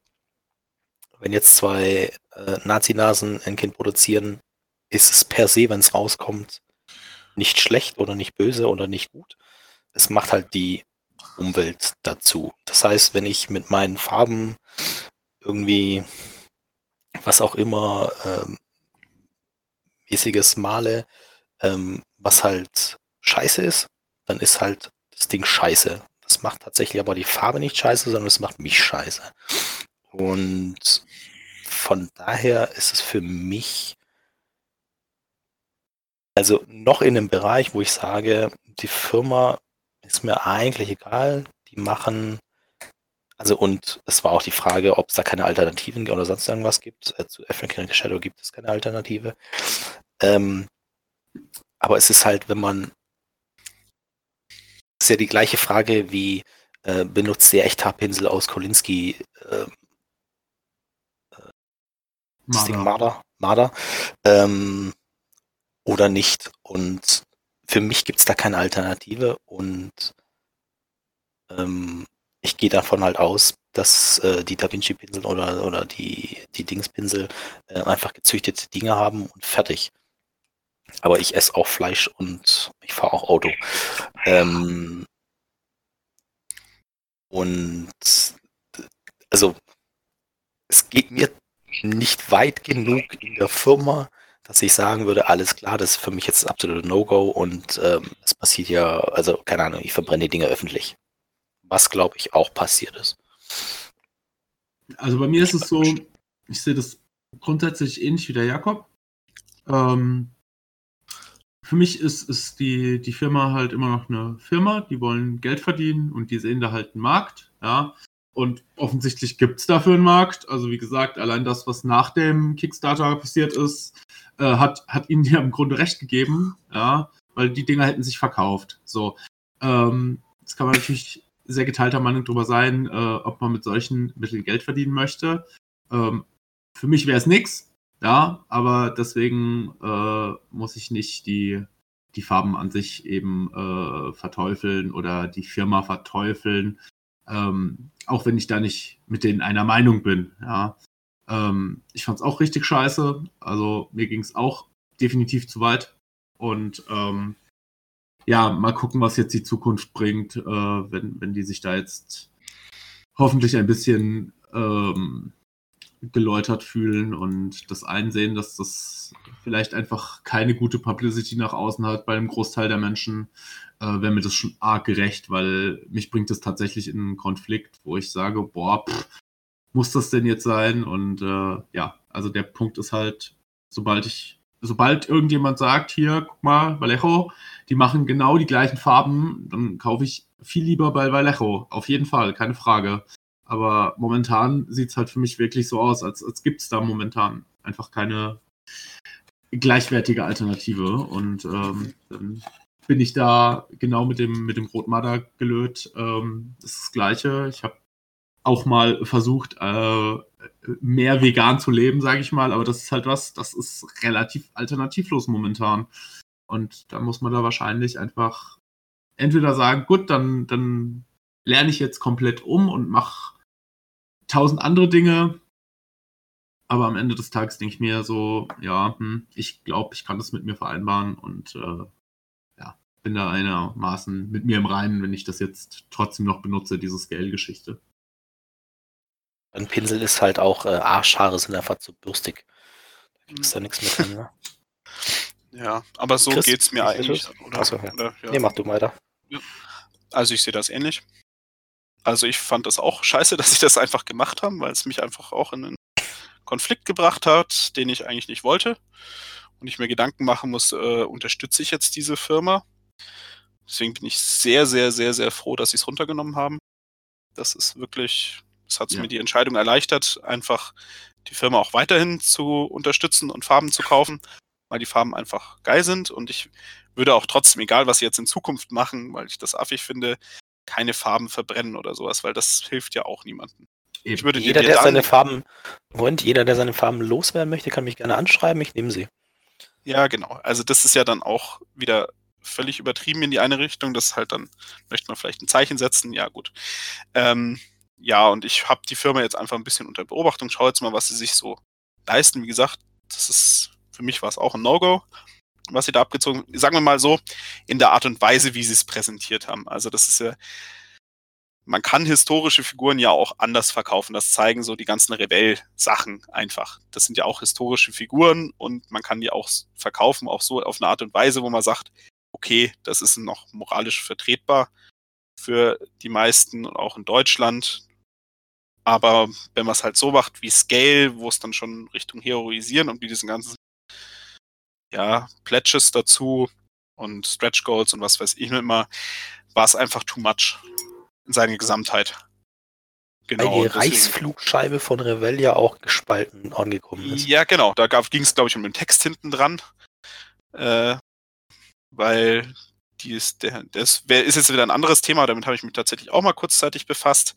Wenn jetzt zwei äh, Nazi-Nasen ein Kind produzieren, ist es per se, wenn es rauskommt, nicht schlecht oder nicht böse oder nicht gut es macht halt die Umwelt dazu. Das heißt, wenn ich mit meinen Farben irgendwie was auch immer ähm, mäßiges male, ähm, was halt scheiße ist, dann ist halt das Ding scheiße. Das macht tatsächlich aber die Farbe nicht scheiße, sondern es macht mich scheiße. Und von daher ist es für mich also noch in einem Bereich, wo ich sage, die Firma ist mir eigentlich egal. Die machen, also und es war auch die Frage, ob es da keine Alternativen oder sonst irgendwas gibt. Äh, zu African Shadow gibt es keine Alternative. Ähm, aber es ist halt, wenn man, ist ja die gleiche Frage wie, äh, benutzt der Echthaarpinsel aus Kolinski äh, das Ding Marder, Marder ähm, oder nicht. Und für mich gibt es da keine Alternative und ähm, ich gehe davon halt aus, dass äh, die Da Vinci Pinsel oder, oder die, die Dingspinsel äh, einfach gezüchtete Dinge haben und fertig. Aber ich esse auch Fleisch und ich fahre auch Auto. Ähm, und also es geht mir nicht weit genug in der Firma, dass ich sagen würde, alles klar, das ist für mich jetzt absolute No-Go und ähm, es passiert ja, also keine Ahnung, ich verbrenne die Dinge öffentlich. Was glaube ich auch passiert ist. Also bei mir ist es so, ich sehe das grundsätzlich ähnlich wie der Jakob. Ähm, für mich ist, ist die, die Firma halt immer noch eine Firma, die wollen Geld verdienen und die sehen da halt einen Markt, ja. Und offensichtlich gibt es dafür einen Markt. Also wie gesagt, allein das, was nach dem Kickstarter passiert ist, äh, hat, hat ihnen ja im Grunde recht gegeben, ja, weil die Dinger hätten sich verkauft. So. Ähm, jetzt kann man natürlich sehr geteilter Meinung darüber sein, äh, ob man mit solchen Mitteln Geld verdienen möchte. Ähm, für mich wäre es nichts, ja, aber deswegen äh, muss ich nicht die, die Farben an sich eben äh, verteufeln oder die Firma verteufeln, ähm, auch wenn ich da nicht mit denen einer Meinung bin. Ja. Ähm, ich fand es auch richtig scheiße. Also mir ging es auch definitiv zu weit. Und ähm, ja, mal gucken, was jetzt die Zukunft bringt, äh, wenn, wenn die sich da jetzt hoffentlich ein bisschen ähm, geläutert fühlen und das einsehen, dass das vielleicht einfach keine gute Publicity nach außen hat bei einem Großteil der Menschen. Äh, wäre mir das schon arg gerecht, weil mich bringt das tatsächlich in einen Konflikt, wo ich sage, boah, pff, muss das denn jetzt sein? Und äh, ja, also der Punkt ist halt, sobald ich, sobald irgendjemand sagt, hier, guck mal, Vallejo, die machen genau die gleichen Farben, dann kaufe ich viel lieber bei Vallejo. Auf jeden Fall, keine Frage. Aber momentan sieht es halt für mich wirklich so aus, als, als gibt es da momentan einfach keine gleichwertige Alternative. Und ähm, dann bin ich da genau mit dem, mit dem Rotmarder gelöt. Ähm, das ist das Gleiche. Ich habe auch mal versucht, äh, mehr vegan zu leben, sage ich mal. Aber das ist halt was, das ist relativ alternativlos momentan. Und da muss man da wahrscheinlich einfach entweder sagen, gut, dann, dann lerne ich jetzt komplett um und mache tausend andere Dinge. Aber am Ende des Tages denke ich mir so, ja, hm, ich glaube, ich kann das mit mir vereinbaren und äh, bin da einigermaßen mit mir im Reinen, wenn ich das jetzt trotzdem noch benutze, diese Scale-Geschichte. Ein Pinsel ist halt auch, äh, Arschhaare sind einfach zu bürstig. Da kriegst du nichts mehr drin, ne? Ja, aber so Chris, geht's mir eigentlich. Oder, Achso, ja. Oder, ja. Nee, mach du weiter. Ja. Also ich sehe das ähnlich. Also ich fand das auch scheiße, dass sie das einfach gemacht haben, weil es mich einfach auch in einen Konflikt gebracht hat, den ich eigentlich nicht wollte. Und ich mir Gedanken machen muss, äh, unterstütze ich jetzt diese Firma? Deswegen bin ich sehr, sehr, sehr, sehr froh, dass sie es runtergenommen haben. Das ist wirklich, das hat ja. mir die Entscheidung erleichtert, einfach die Firma auch weiterhin zu unterstützen und Farben zu kaufen weil die Farben einfach geil sind und ich würde auch trotzdem, egal was sie jetzt in Zukunft machen, weil ich das affig finde, keine Farben verbrennen oder sowas, weil das hilft ja auch niemandem. Ich würde jeder, der seine Farben, Moment, jeder, der seine Farben loswerden möchte, kann mich gerne anschreiben, ich nehme sie. Ja, genau. Also das ist ja dann auch wieder völlig übertrieben in die eine Richtung. Das halt dann, möchte man vielleicht ein Zeichen setzen, ja gut. Ähm, ja, und ich habe die Firma jetzt einfach ein bisschen unter Beobachtung. Schau jetzt mal, was sie sich so leisten. Wie gesagt, das ist für mich war es auch ein No-Go, was sie da abgezogen Sagen wir mal so, in der Art und Weise, wie sie es präsentiert haben. Also das ist ja, man kann historische Figuren ja auch anders verkaufen. Das zeigen so die ganzen Rebell-Sachen einfach. Das sind ja auch historische Figuren und man kann die auch verkaufen, auch so auf eine Art und Weise, wo man sagt, okay, das ist noch moralisch vertretbar für die meisten und auch in Deutschland. Aber wenn man es halt so macht wie Scale, wo es dann schon Richtung Heroisieren und wie diesen ganzen ja, Pledges dazu und Stretch Goals und was weiß ich immer, war es einfach too much in seiner Gesamtheit. Genau. Weil die Reichsflugscheibe von Revell ja auch gespalten angekommen ist. Ja, genau. Da ging es, glaube ich, um den Text hinten dran. Äh, weil die ist, der, das ist jetzt wieder ein anderes Thema, damit habe ich mich tatsächlich auch mal kurzzeitig befasst.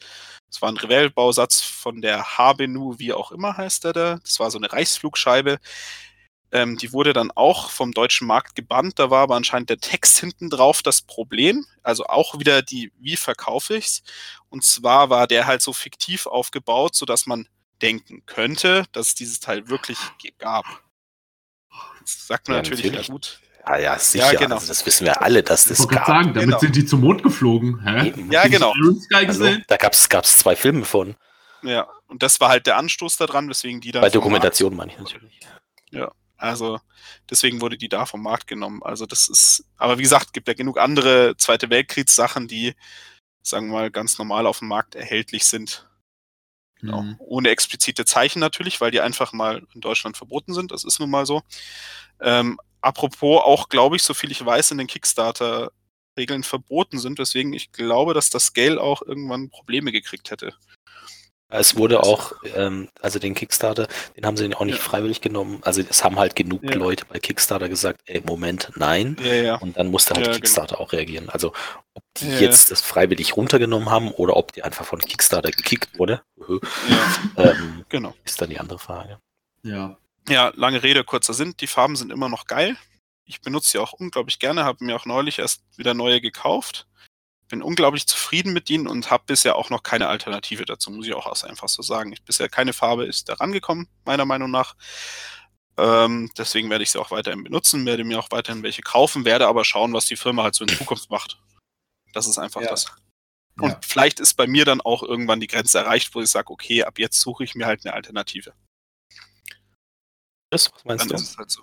Das war ein Revell-Bausatz von der Habenu, wie auch immer heißt der da. Das war so eine Reichsflugscheibe, ähm, die wurde dann auch vom deutschen Markt gebannt. Da war aber anscheinend der Text hinten drauf das Problem. Also auch wieder die, wie verkaufe ich's? Und zwar war der halt so fiktiv aufgebaut, sodass man denken könnte, dass es dieses Teil wirklich gab. Das sagt man ja, natürlich, natürlich. gut. Ah ja, sicher. Ja, genau. Also das wissen wir alle, dass das ich gab. sagen, damit genau. sind die zum Mond geflogen. Hä? Ja, genau. Also, da gab es zwei Filme von. Ja, und das war halt der Anstoß daran, weswegen die dann. Bei Dokumentation meine ich natürlich. Ja. Also deswegen wurde die da vom Markt genommen. Also das ist, aber wie gesagt, gibt ja genug andere Zweite Weltkriegssachen, die, sagen wir mal, ganz normal auf dem Markt erhältlich sind. Genau. Mhm. Ohne explizite Zeichen natürlich, weil die einfach mal in Deutschland verboten sind. Das ist nun mal so. Ähm, apropos auch, glaube ich, so viel ich weiß, in den Kickstarter Regeln verboten sind, weswegen ich glaube, dass das Scale auch irgendwann Probleme gekriegt hätte. Es wurde auch, ähm, also den Kickstarter, den haben sie auch nicht ja. freiwillig genommen. Also es haben halt genug ja. Leute bei Kickstarter gesagt, ey, Moment, nein. Ja, Und dann musste halt genau. Kickstarter genau. auch reagieren. Also ob die jetzt das freiwillig runtergenommen haben oder ob die einfach von Kickstarter gekickt wurde, ähm, genau. ist dann die andere Frage. Ja. Ja, lange Rede, kurzer Sinn. Die Farben sind immer noch geil. Ich benutze sie auch unglaublich gerne, habe mir auch neulich erst wieder neue gekauft bin unglaublich zufrieden mit ihnen und habe bisher auch noch keine Alternative dazu, muss ich auch einfach so sagen. Ich, bisher keine Farbe ist da rangekommen, meiner Meinung nach. Ähm, deswegen werde ich sie auch weiterhin benutzen, werde mir auch weiterhin welche kaufen, werde aber schauen, was die Firma halt so in Zukunft macht. Das ist einfach ja. das. Und ja. vielleicht ist bei mir dann auch irgendwann die Grenze erreicht, wo ich sage, okay, ab jetzt suche ich mir halt eine Alternative. Das, was meinst dann du? Ist es halt so.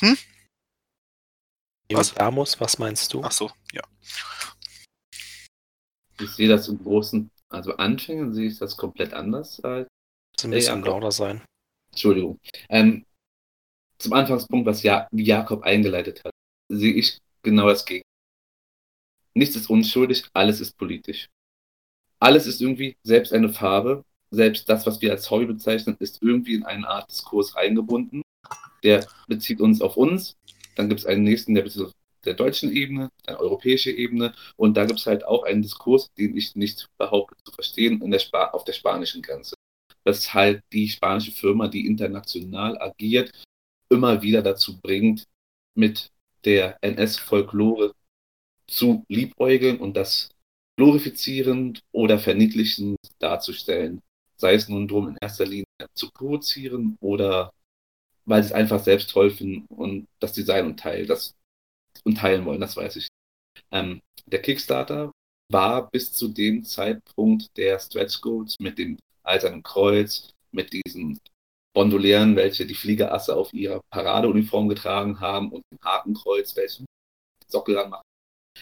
Hm? Neodamus, was meinst du? Ach so, ja. Ich sehe das im Großen, also Anfängen sehe ich das komplett anders als. Muss ein bisschen lauter sein. Entschuldigung. Ähm, zum Anfangspunkt, was ja Jakob eingeleitet hat, sehe ich genau das Gegenteil. Nichts ist unschuldig, alles ist politisch. Alles ist irgendwie selbst eine Farbe, selbst das, was wir als Hobby bezeichnen, ist irgendwie in eine Art Diskurs eingebunden. Der bezieht uns auf uns. Dann gibt es einen nächsten, der bezieht auf der deutschen Ebene, eine europäische Ebene. Und da gibt es halt auch einen Diskurs, den ich nicht behaupte zu verstehen, in der auf der spanischen Grenze. Das ist halt die spanische Firma, die international agiert, immer wieder dazu bringt, mit der NS-Folklore zu liebäugeln und das glorifizierend oder verniedlichend darzustellen. Sei es nun drum, in erster Linie zu provozieren oder weil sie es einfach selbst toll finden und das Design und Teil, das und teilen wollen, das weiß ich. Ähm, der Kickstarter war bis zu dem Zeitpunkt der Stretch Goals mit dem Eisernen Kreuz, mit diesen Bondolären, welche die Fliegerasse auf ihrer Paradeuniform getragen haben und dem Hakenkreuz, welchen Sockel machen,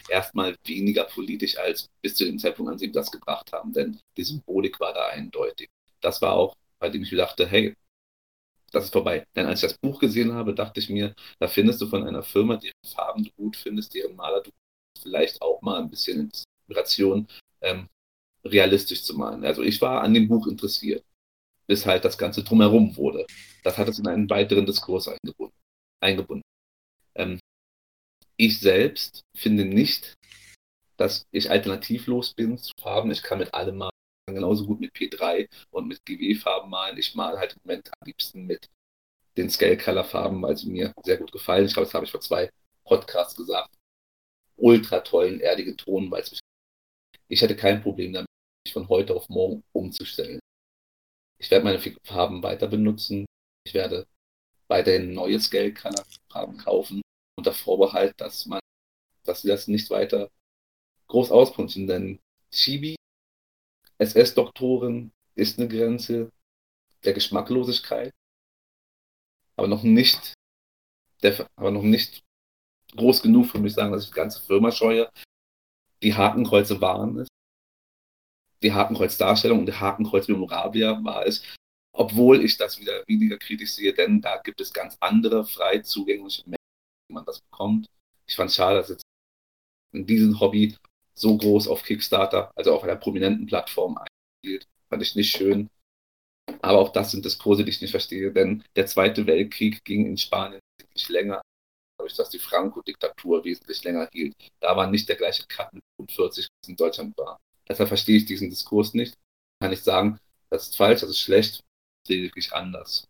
erstmal weniger politisch als bis zu dem Zeitpunkt, an dem sie das gebracht haben, denn die Symbolik war da eindeutig. Das war auch, bei dem ich mir dachte, hey, das ist vorbei. Denn als ich das Buch gesehen habe, dachte ich mir, da findest du von einer Firma, deren Farben du gut findest, deren Maler du vielleicht auch mal ein bisschen Inspiration, ähm, realistisch zu malen. Also ich war an dem Buch interessiert, bis halt das Ganze drumherum wurde. Das hat es in einen weiteren Diskurs eingebunden. eingebunden. Ich selbst finde nicht, dass ich alternativlos bin zu Farben. Ich kann mit allem malen, genauso gut mit P3 und mit GW-Farben malen. Ich male halt im Moment am liebsten mit den Scale-Color-Farben, weil sie mir sehr gut gefallen. Ich glaube, das habe ich vor zwei Podcasts gesagt. Ultra tollen, erdigen Ton, weil es. Ich hätte kein Problem damit, mich von heute auf morgen umzustellen. Ich werde meine Farben weiter benutzen. Ich werde weiterhin neue Scale-Color-Farben kaufen, unter Vorbehalt, dass man, dass sie das nicht weiter groß auspunschen, denn Chibi SS-Doktoren ist eine Grenze der Geschmacklosigkeit, aber noch nicht, der, aber noch nicht groß genug für mich sagen, dass ich die ganze Firma scheue. Die Hakenkreuze waren es. Die Hakenkreuz-Darstellung und die Hakenkreuz-Memorabilia war es, obwohl ich das wieder weniger kritisch sehe, denn da gibt es ganz andere frei zugängliche wie man das bekommt. Ich fand es schade, dass jetzt in diesem Hobby so groß auf Kickstarter, also auf einer prominenten Plattform einspielt. Fand ich nicht schön. Aber auch das sind Diskurse, die ich nicht verstehe, denn der Zweite Weltkrieg ging in Spanien wesentlich länger, dadurch, dass die Franco-Diktatur wesentlich länger hielt. Da war nicht der gleiche Cut mit 45, wie es in Deutschland war. Deshalb verstehe ich diesen Diskurs nicht. Kann ich sagen, das ist falsch, das ist schlecht, lediglich anders.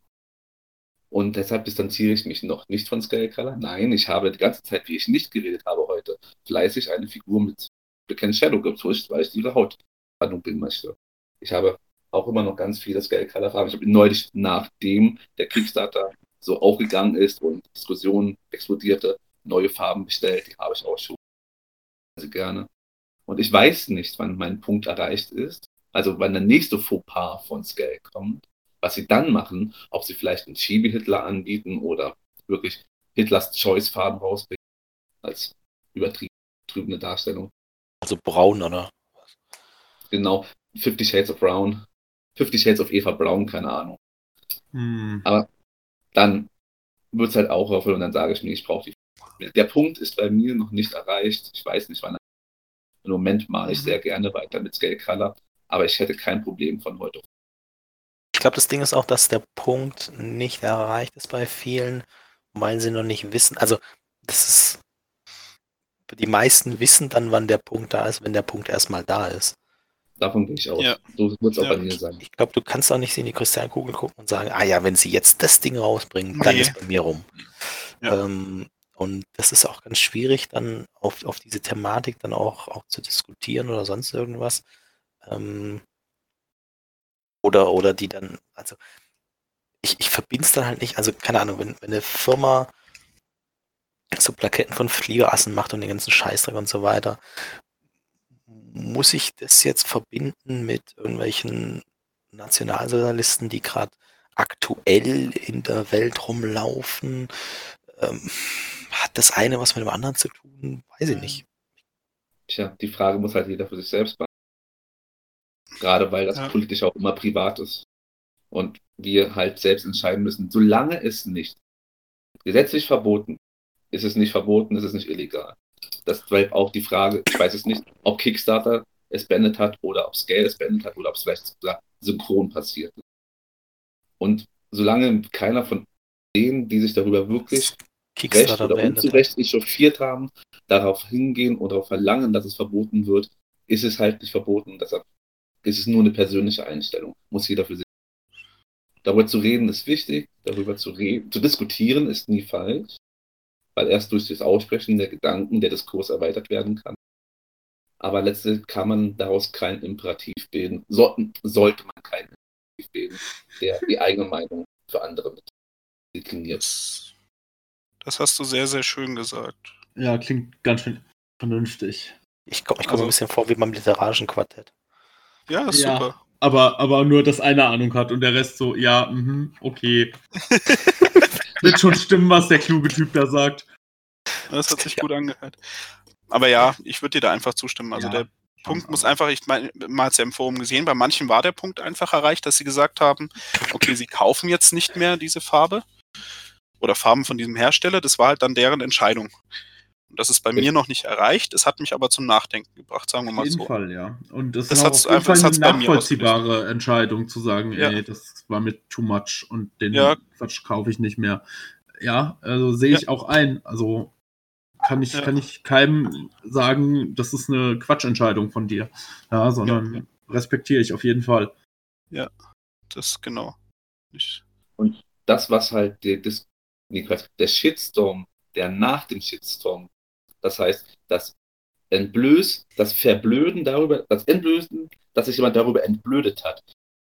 Und deshalb distanziere ich mich noch nicht von Skullcrawler. Nein, ich habe die ganze Zeit, wie ich nicht geredet habe heute, fleißig eine Figur mit Bekennt Shadow gepusht, weil ich ihre Haut verdunkeln möchte. Ich habe auch immer noch ganz viele Skullcrawler-Farben. Ich habe neulich, nachdem der Kickstarter so aufgegangen ist und Diskussionen explodierte, neue Farben bestellt. Die habe ich auch schon also gerne. Und ich weiß nicht, wann mein Punkt erreicht ist. Also wann der nächste Fauxpas von Scale kommt was sie dann machen, ob sie vielleicht einen Chibi-Hitler anbieten oder wirklich Hitlers Choice-Farben rausbringen, als übertriebene Darstellung. Also braun, oder? Genau, Fifty Shades of Brown. Fifty Shades of Eva Braun, keine Ahnung. Hm. Aber dann wird es halt auch aufhören und dann sage ich mir, ich brauche die. Der Punkt ist bei mir noch nicht erreicht. Ich weiß nicht, wann. Im Moment male ich mhm. sehr gerne weiter mit Scale Color, aber ich hätte kein Problem von heute auf ich glaube, das Ding ist auch, dass der Punkt nicht erreicht ist bei vielen, weil sie noch nicht wissen. Also, das ist. Die meisten wissen dann, wann der Punkt da ist, wenn der Punkt erstmal da ist. Davon gehe ich aus. Ja. So wird es auch ja. bei mir sein. Ich glaube, du kannst auch nicht in die Kristallkugel gucken und sagen, ah ja, wenn sie jetzt das Ding rausbringen, dann nee. ist bei mir rum. Ja. Ähm, und das ist auch ganz schwierig, dann auf, auf diese Thematik dann auch, auch zu diskutieren oder sonst irgendwas. Ähm, oder, oder die dann, also ich, ich verbinde es dann halt nicht, also keine Ahnung, wenn, wenn eine Firma so Plaketten von Fliegerassen macht und den ganzen Scheißdreck und so weiter, muss ich das jetzt verbinden mit irgendwelchen Nationalsozialisten, die gerade aktuell in der Welt rumlaufen? Ähm, hat das eine was mit dem anderen zu tun? Weiß ich nicht. Tja, die Frage muss halt jeder für sich selbst beantworten. Gerade weil das ja. politisch auch immer privat ist. Und wir halt selbst entscheiden müssen, solange es nicht gesetzlich verboten ist, es nicht verboten, ist es nicht illegal. Das bleibt auch die Frage, ich weiß es nicht, ob Kickstarter es beendet hat oder ob Scale es beendet hat oder ob es vielleicht sogar synchron passiert. Und solange keiner von denen, die sich darüber wirklich recht oder unzurecht echauffiert haben, darauf hingehen oder darauf verlangen, dass es verboten wird, ist es halt nicht verboten. Deshalb ist es nur eine persönliche Einstellung. Muss jeder für sich. Darüber zu reden ist wichtig, darüber zu reden, zu diskutieren ist nie falsch, weil erst durch das Aussprechen der Gedanken der Diskurs erweitert werden kann. Aber letztlich kann man daraus kein Imperativ bilden, so, sollte man keinen Imperativ bilden, der die eigene Meinung für andere mit dekliniert. Das hast du sehr, sehr schön gesagt. Ja, klingt ganz schön vernünftig. Ich komme komm also, ein bisschen vor wie beim literarischen Quartett. Ja, ist ja, super. Aber, aber nur, dass einer Ahnung hat und der Rest so, ja, mh, okay. Wird schon stimmen, was der kluge Typ da sagt. Das hat sich ja. gut angehört. Aber ja, ich würde dir da einfach zustimmen. Also ja, der Punkt muss einfach, ich meine, man hat es ja im Forum gesehen, bei manchen war der Punkt einfach erreicht, dass sie gesagt haben, okay, sie kaufen jetzt nicht mehr diese Farbe oder Farben von diesem Hersteller. Das war halt dann deren Entscheidung. Und das ist bei mir noch nicht erreicht. Es hat mich aber zum Nachdenken gebracht, sagen wir mal so. Auf jeden Fall, ja. Und das, das ist auf jeden Fall eine nachvollziehbare Entscheidung zu sagen, ja. ey, das war mir too much und den ja. Quatsch kaufe ich nicht mehr. Ja, also sehe ich ja. auch ein. Also kann ich, ja. kann ich keinem sagen, das ist eine Quatschentscheidung von dir. Ja, sondern respektiere ich auf jeden Fall. Ja, das genau. Ich und das, was halt der, das der Shitstorm, der nach dem Shitstorm, das heißt, das Entblöß, das Verblöden darüber, das Entblößen, dass sich jemand darüber entblödet hat.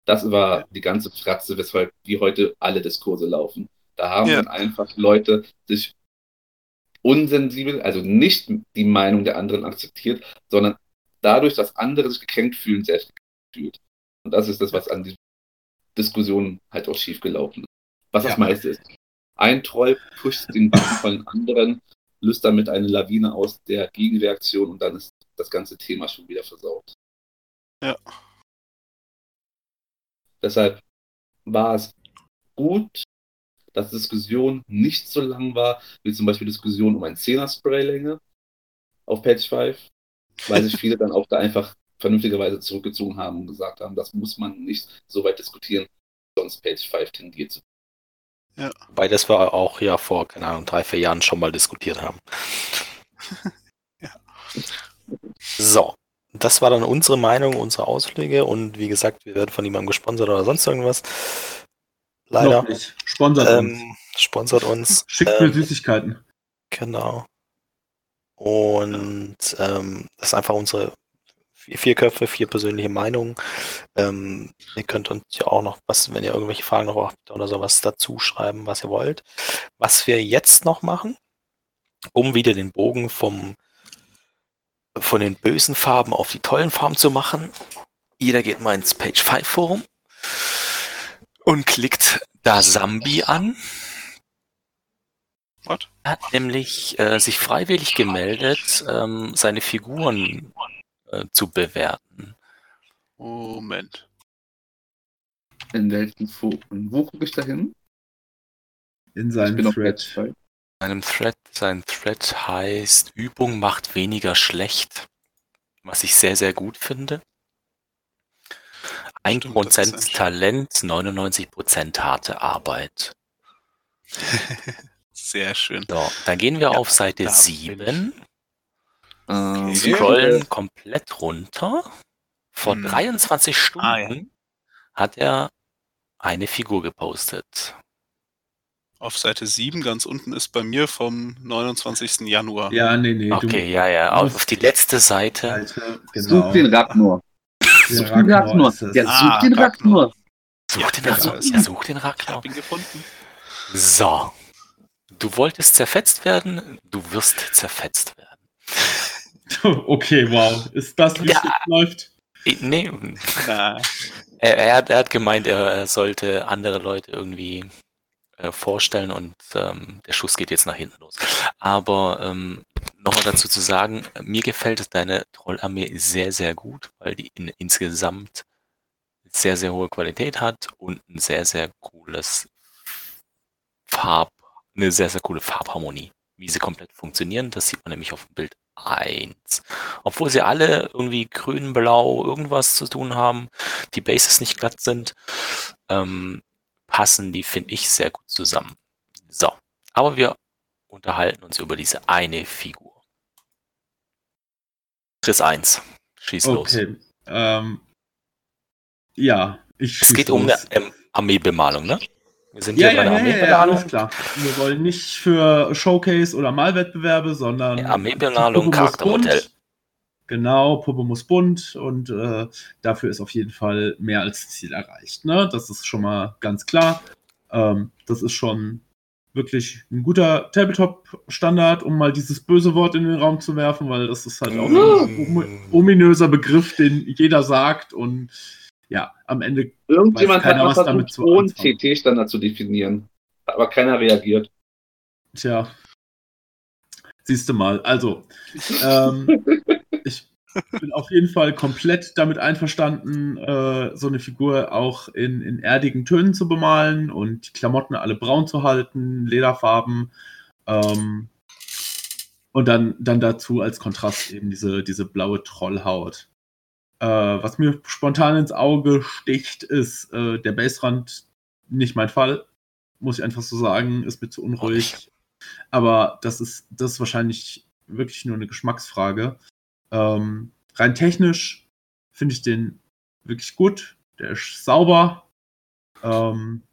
Das war die ganze Fratze, weshalb wie heute alle Diskurse laufen. Da haben ja. dann einfach Leute sich unsensibel, also nicht die Meinung der anderen akzeptiert, sondern dadurch, dass andere sich gekränkt fühlen, selbst gefühlt. Und das ist das, was an diesen Diskussionen halt auch schiefgelaufen ist. Was ja. das meiste ist. Ein Troll pusht den Button von den anderen, löst damit eine Lawine aus der Gegenreaktion und dann ist das ganze Thema schon wieder versaut. Ja. Deshalb war es gut, dass die Diskussion nicht so lang war, wie zum Beispiel Diskussion um ein 10er Spraylänge auf Page 5, weil sich viele dann auch da einfach vernünftigerweise zurückgezogen haben und gesagt haben, das muss man nicht so weit diskutieren, sonst Page 5 tendiert zu ja. Wobei das wir auch ja vor, keine Ahnung, drei, vier Jahren schon mal diskutiert haben. ja. So, das war dann unsere Meinung, unsere Ausflüge und wie gesagt, wir werden von niemandem gesponsert oder sonst irgendwas. Leider. Sponsert ähm, uns. Sponsert uns. Schickt ähm, mir Süßigkeiten. Genau. Und ähm, das ist einfach unsere vier Köpfe, vier persönliche Meinungen. Ähm, ihr könnt uns ja auch noch was, wenn ihr irgendwelche Fragen noch habt oder sowas dazu schreiben, was ihr wollt. Was wir jetzt noch machen, um wieder den Bogen vom von den bösen Farben auf die tollen Farben zu machen. Jeder geht mal ins Page 5 Forum und klickt da Sambi an. What? Er hat nämlich äh, sich freiwillig gemeldet, ähm, seine Figuren äh, zu bewerten. Moment. In welchen Foren? Wo gucke ich da hin? In seinem Thread. In einem Thread, sein Thread heißt Übung macht weniger schlecht, was ich sehr, sehr gut finde. 1% Talent, 99% harte Arbeit. Sehr schön. So, dann gehen wir ja, auf Seite 7. Okay. Scrollen komplett runter. Vor hm. 23 Stunden ah, ja. hat er eine Figur gepostet. Auf Seite 7 ganz unten ist bei mir vom 29. Januar. Ja, nee, nee. Okay, ja, ja. Auf die letzte Seite. Genau. Such den Ragnar. Such den Ragnar. Ja, such ah, den Ragnar. Such den Ragnar. Ja, such den Ragnar. Ich hab ihn gefunden. So. Du wolltest zerfetzt werden, du wirst zerfetzt werden. Okay, wow. Ist das, wie ja, es läuft? Nee. Na. Er, er, hat, er hat gemeint, er sollte andere Leute irgendwie äh, vorstellen und ähm, der Schuss geht jetzt nach hinten los. Aber ähm, nochmal dazu zu sagen, mir gefällt deine Trollarmee sehr, sehr gut, weil die in, insgesamt sehr, sehr hohe Qualität hat und ein sehr, sehr cooles Farb, eine sehr, sehr coole Farbharmonie. Wie sie komplett funktionieren, das sieht man nämlich auf dem Bild 1. Obwohl sie alle irgendwie grün, blau, irgendwas zu tun haben, die Bases nicht glatt sind, ähm, passen die, finde ich, sehr gut zusammen. So, aber wir unterhalten uns über diese eine Figur. Chris 1, schieß okay. los. Okay, ähm, ja, ich Es geht los. um eine ähm, Armeebemalung, ne? Wir sind ja, hier ja, bei der ja, ja, alles klar. Wir wollen nicht für Showcase oder Malwettbewerbe, sondern ja, Armeebemalung, Charaktermodell. Genau, Puppe muss bunt und äh, dafür ist auf jeden Fall mehr als Ziel erreicht. Ne? Das ist schon mal ganz klar. Ähm, das ist schon wirklich ein guter Tabletop-Standard, um mal dieses böse Wort in den Raum zu werfen, weil das ist halt auch ein ominöser Begriff, den jeder sagt und ja, am Ende Irgendjemand keiner, hat was damit zu einen CT-Standard zu definieren, aber keiner reagiert. Tja, siehst du mal. Also, ähm, ich bin auf jeden Fall komplett damit einverstanden, äh, so eine Figur auch in, in erdigen Tönen zu bemalen und die Klamotten alle braun zu halten, Lederfarben. Ähm, und dann, dann dazu als Kontrast eben diese, diese blaue Trollhaut. Äh, was mir spontan ins Auge sticht, ist äh, der Bassrand nicht mein Fall. Muss ich einfach so sagen, ist mir zu unruhig. Aber das ist, das ist wahrscheinlich wirklich nur eine Geschmacksfrage. Ähm, rein technisch finde ich den wirklich gut. Der ist sauber. Ähm,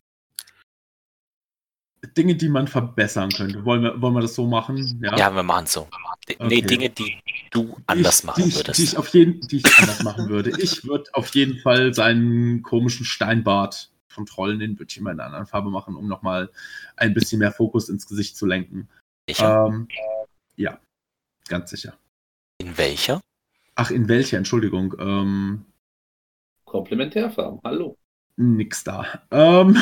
Dinge, die man verbessern könnte. Wollen wir, wollen wir das so machen? Ja, ja wir machen es so. Okay. Nee, Dinge, die du anders ich, machen die ich, würdest. Die ich, auf jeden, die ich anders machen würde. Ich würde auf jeden Fall seinen komischen Steinbart vom Trollen, den würde ich immer in einer anderen Farbe machen, um nochmal ein bisschen mehr Fokus ins Gesicht zu lenken. Sicher? Ähm, ja, ganz sicher. In welcher? Ach, in welcher, Entschuldigung. Ähm, Komplementärfarben, hallo nix da. Ähm,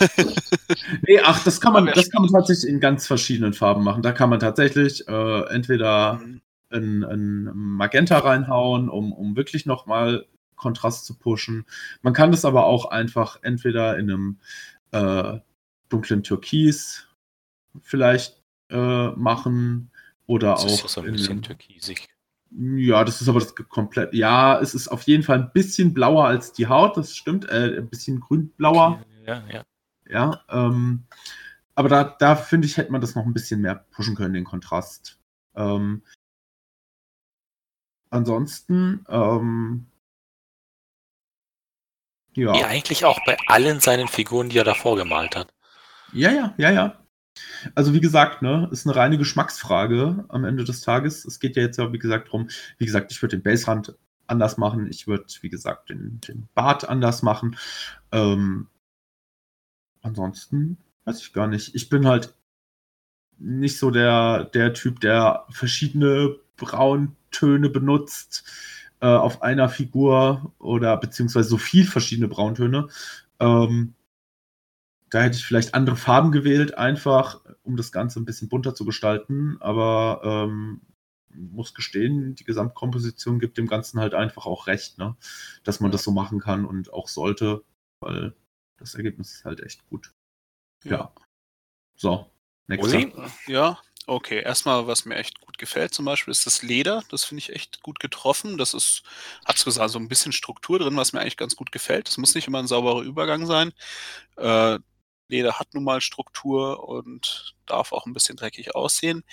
nee, ach, das kann man, das kann man tatsächlich in ganz verschiedenen Farben machen. Da kann man tatsächlich äh, entweder mhm. ein, ein, Magenta reinhauen, um, um wirklich nochmal Kontrast zu pushen. Man kann das aber auch einfach entweder in einem äh, dunklen Türkis vielleicht äh, machen oder das auch ist so ein bisschen türkisig. Ja, das ist aber das komplett. Ja, es ist auf jeden Fall ein bisschen blauer als die Haut, das stimmt. Äh, ein bisschen grünblauer. Ja, ja. Ja, ähm, aber da, da finde ich, hätte man das noch ein bisschen mehr pushen können, den Kontrast. Ähm, ansonsten, ähm, ja. Ja, eigentlich auch bei allen seinen Figuren, die er davor gemalt hat. Ja, ja, ja, ja. Also wie gesagt, ne, ist eine reine Geschmacksfrage am Ende des Tages. Es geht ja jetzt ja, wie gesagt, darum, wie gesagt, ich würde den Baserand anders machen. Ich würde, wie gesagt, den, den Bart anders machen. Ähm, ansonsten weiß ich gar nicht. Ich bin halt nicht so der, der Typ, der verschiedene Brauntöne benutzt äh, auf einer Figur oder beziehungsweise so viel verschiedene Brauntöne. Ähm, da hätte ich vielleicht andere Farben gewählt, einfach um das Ganze ein bisschen bunter zu gestalten. Aber ähm, muss gestehen, die Gesamtkomposition gibt dem Ganzen halt einfach auch recht, ne? dass man das so machen kann und auch sollte, weil das Ergebnis ist halt echt gut. Ja. ja. So, nächster. Ja, okay. Erstmal, was mir echt gut gefällt, zum Beispiel, ist das Leder. Das finde ich echt gut getroffen. Das ist, hat zwar so ein bisschen Struktur drin, was mir eigentlich ganz gut gefällt. Das muss nicht immer ein sauberer Übergang sein. Äh, Leder hat nun mal Struktur und darf auch ein bisschen dreckig aussehen.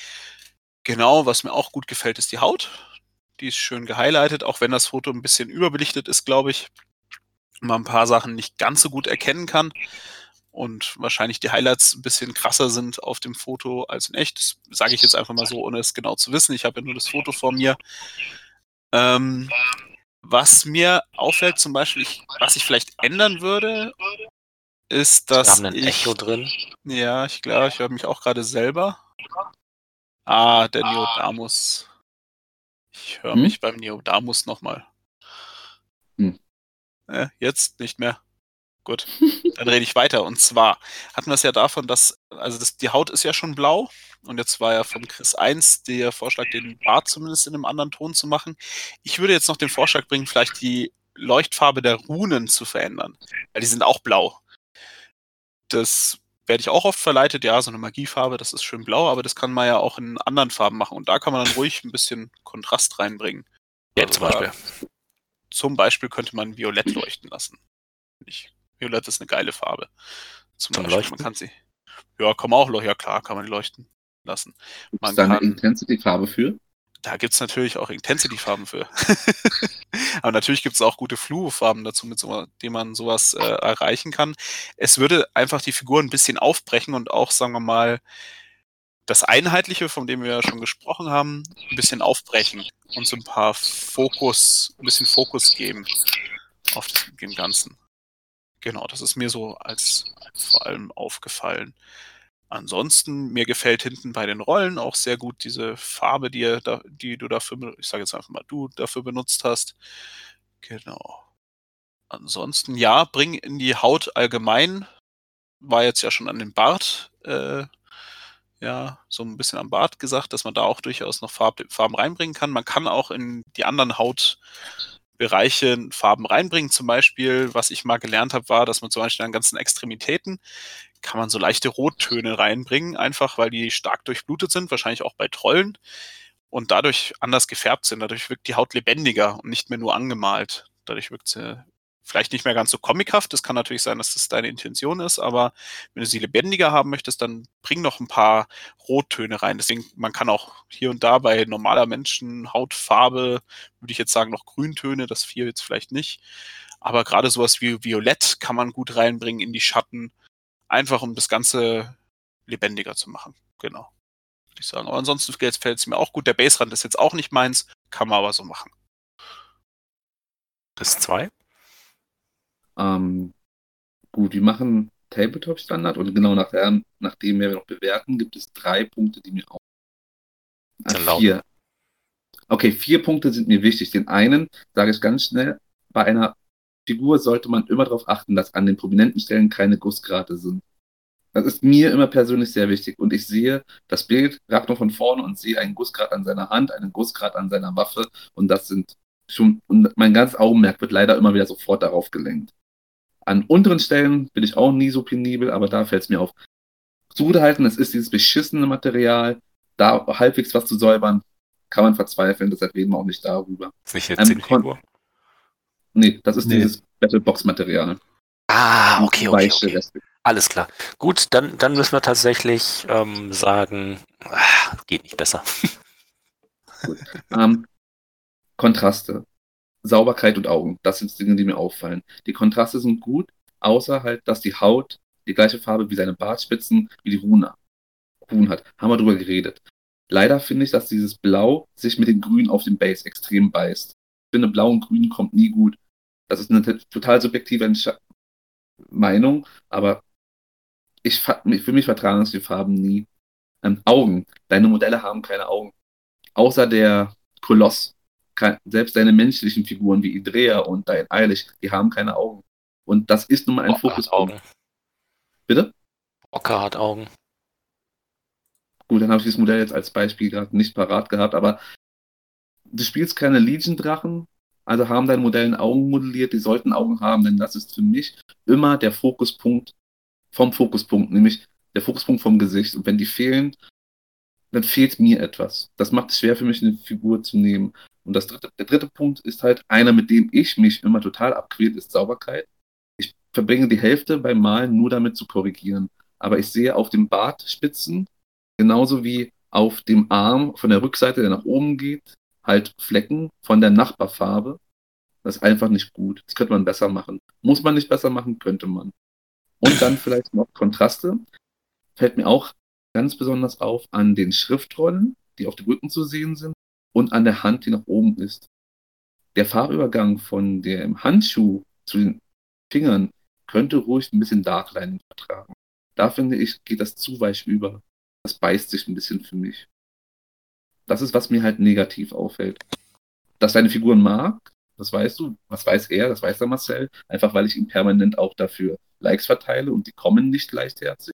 Genau, was mir auch gut gefällt, ist die Haut. Die ist schön gehighlightet, auch wenn das Foto ein bisschen überbelichtet ist, glaube ich. Man ein paar Sachen nicht ganz so gut erkennen kann und wahrscheinlich die Highlights ein bisschen krasser sind auf dem Foto als in echt. Das sage ich jetzt einfach mal so, ohne es genau zu wissen. Ich habe ja nur das Foto vor mir. Ähm, was mir auffällt, zum Beispiel, ich, was ich vielleicht ändern würde, ist, dass. Wir haben ein Echo drin. Ja, ich glaube, ich höre mich auch gerade selber. Ah, der Neodamus. Ich höre hm? mich beim Neodamus nochmal. Hm. Äh, jetzt nicht mehr. Gut, dann rede ich weiter. Und zwar hatten wir es ja davon, dass, also das, die Haut ist ja schon blau. Und jetzt war ja vom Chris 1 der Vorschlag, den Bart zumindest in einem anderen Ton zu machen. Ich würde jetzt noch den Vorschlag bringen, vielleicht die Leuchtfarbe der Runen zu verändern. Weil die sind auch blau. Das werde ich auch oft verleitet, ja, so eine Magiefarbe, das ist schön blau, aber das kann man ja auch in anderen Farben machen. Und da kann man dann ruhig ein bisschen Kontrast reinbringen. Ja, zum Beispiel. Zum Beispiel könnte man Violett leuchten lassen. Ich Violett ist eine geile Farbe. Zum, Zum Leuchten? Man kann sie. Ja, kann man auch leuchten. Ja, klar, kann man leuchten lassen. Gibt es da eine Intensity-Farbe für? Da gibt es natürlich auch Intensity-Farben für. Aber natürlich gibt es auch gute Fluo-Farben dazu, mit so, denen man sowas äh, erreichen kann. Es würde einfach die Figur ein bisschen aufbrechen und auch, sagen wir mal, das Einheitliche, von dem wir ja schon gesprochen haben, ein bisschen aufbrechen und so ein paar Fokus, ein bisschen Fokus geben auf den Ganzen. Genau, das ist mir so als, als vor allem aufgefallen. Ansonsten, mir gefällt hinten bei den Rollen auch sehr gut diese Farbe, die, die du dafür, ich sage jetzt einfach mal, du dafür benutzt hast. Genau. Ansonsten, ja, bring in die Haut allgemein, war jetzt ja schon an den Bart, äh, ja, so ein bisschen am Bart gesagt, dass man da auch durchaus noch Farb, Farben reinbringen kann. Man kann auch in die anderen Haut Bereiche Farben reinbringen. Zum Beispiel, was ich mal gelernt habe, war, dass man zum Beispiel an ganzen Extremitäten kann man so leichte Rottöne reinbringen, einfach weil die stark durchblutet sind, wahrscheinlich auch bei Trollen und dadurch anders gefärbt sind. Dadurch wirkt die Haut lebendiger und nicht mehr nur angemalt. Dadurch wirkt sie vielleicht nicht mehr ganz so comichaft. Es kann natürlich sein, dass das deine Intention ist, aber wenn du sie lebendiger haben möchtest, dann bring noch ein paar Rottöne rein. Deswegen, man kann auch hier und da bei normaler Menschen Hautfarbe, würde ich jetzt sagen, noch Grüntöne, das vier jetzt vielleicht nicht. Aber gerade sowas wie Violett kann man gut reinbringen in die Schatten, einfach um das Ganze lebendiger zu machen. Genau. Würde ich sagen. Aber ansonsten fällt es mir auch gut. Der Baserand ist jetzt auch nicht meins, kann man aber so machen. Das zwei? Ähm, gut, wir machen Tabletop-Standard und genau nach der, nachdem wir noch bewerten, gibt es drei Punkte, die mir auch. Äh, vier. Okay, vier Punkte sind mir wichtig. Den einen sage ich ganz schnell, bei einer Figur sollte man immer darauf achten, dass an den prominenten Stellen keine Gussgrate sind. Das ist mir immer persönlich sehr wichtig. Und ich sehe das Bild Ragnar von vorne und sehe einen Gussgrad an seiner Hand, einen Gussgrad an seiner Waffe. Und das sind schon, und mein ganzes Augenmerk wird leider immer wieder sofort darauf gelenkt. An unteren Stellen bin ich auch nie so penibel, aber da fällt es mir auf. Zugehalten, es ist dieses beschissene Material, da halbwegs was zu säubern, kann man verzweifeln, deshalb reden wir auch nicht darüber. Ist nicht jetzt ähm, Nee, das ist nee. dieses Battlebox-Material. Ah, okay, okay, okay. Alles klar. Gut, dann, dann müssen wir tatsächlich ähm, sagen, ach, geht nicht besser. ähm, Kontraste. Sauberkeit und Augen. Das sind Dinge, die mir auffallen. Die Kontraste sind gut, außer halt, dass die Haut die gleiche Farbe wie seine Bartspitzen, wie die Runa. Huhn hat. Haben wir drüber geredet. Leider finde ich, dass dieses Blau sich mit dem Grün auf dem Base extrem beißt. Ich finde, Blau und Grün kommt nie gut. Das ist eine total subjektive Entsch Meinung, aber ich, für mich vertragen es die Farben nie. Ähm, Augen. Deine Modelle haben keine Augen. Außer der Koloss selbst deine menschlichen Figuren wie Idrea und dein Eilig, die haben keine Augen. Und das ist nun mal ein Fokuspunkt. Bitte? Ocker hat Augen. Gut, dann habe ich dieses Modell jetzt als Beispiel gerade nicht parat gehabt, aber du spielst keine Legion-Drachen, also haben deine Modellen Augen modelliert, die sollten Augen haben, denn das ist für mich immer der Fokuspunkt vom Fokuspunkt, nämlich der Fokuspunkt vom Gesicht. Und wenn die fehlen, dann fehlt mir etwas. Das macht es schwer für mich, eine Figur zu nehmen. Und das dritte, der dritte Punkt ist halt einer, mit dem ich mich immer total abquält, ist Sauberkeit. Ich verbringe die Hälfte beim Malen nur damit zu korrigieren. Aber ich sehe auf dem Bartspitzen, genauso wie auf dem Arm von der Rückseite, der nach oben geht, halt Flecken von der Nachbarfarbe. Das ist einfach nicht gut. Das könnte man besser machen. Muss man nicht besser machen, könnte man. Und dann vielleicht noch Kontraste. Fällt mir auch ganz besonders auf an den Schriftrollen, die auf dem Rücken zu sehen sind und an der Hand, die nach oben ist. Der Farbübergang von dem Handschuh zu den Fingern könnte ruhig ein bisschen Darklining vertragen. Da finde ich, geht das zu weich über. Das beißt sich ein bisschen für mich. Das ist, was mir halt negativ auffällt. Dass deine Figuren mag, Das weißt du, was weiß er, das weiß der Marcel, einfach weil ich ihm permanent auch dafür Likes verteile und die kommen nicht leichtherzig.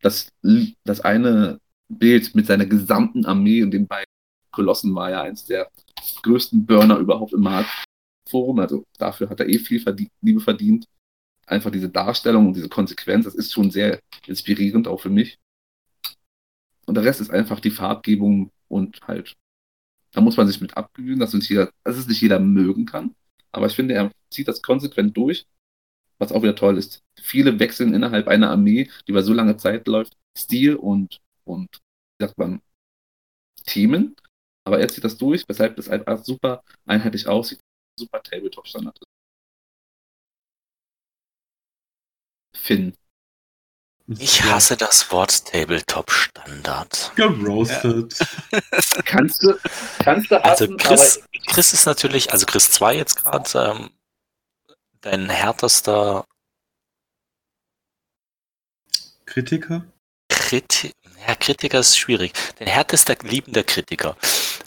Das, das eine Bild mit seiner gesamten Armee und den beiden Kolossen war ja eins der größten Burner überhaupt im Marktforum. Also dafür hat er eh viel verdient, Liebe verdient. Einfach diese Darstellung und diese Konsequenz, das ist schon sehr inspirierend auch für mich. Und der Rest ist einfach die Farbgebung und halt, da muss man sich mit abgewöhnen, dass, dass es nicht jeder mögen kann. Aber ich finde, er zieht das konsequent durch, was auch wieder toll ist. Viele wechseln innerhalb einer Armee, die über so lange Zeit läuft, Stil und, und wie sagt man, Themen. Aber er zieht das durch, weshalb es einfach super einheitlich aussieht, super Tabletop-Standard ist. Finn. Ich hasse das Wort Tabletop-Standard. Geroastet. Ja. kannst du, kannst du also hassen, Also Chris, Chris ist natürlich, also Chris 2 jetzt gerade, ähm, dein härtester Kritiker? Kriti ja, Kritiker ist schwierig. Dein härtester liebender Kritiker,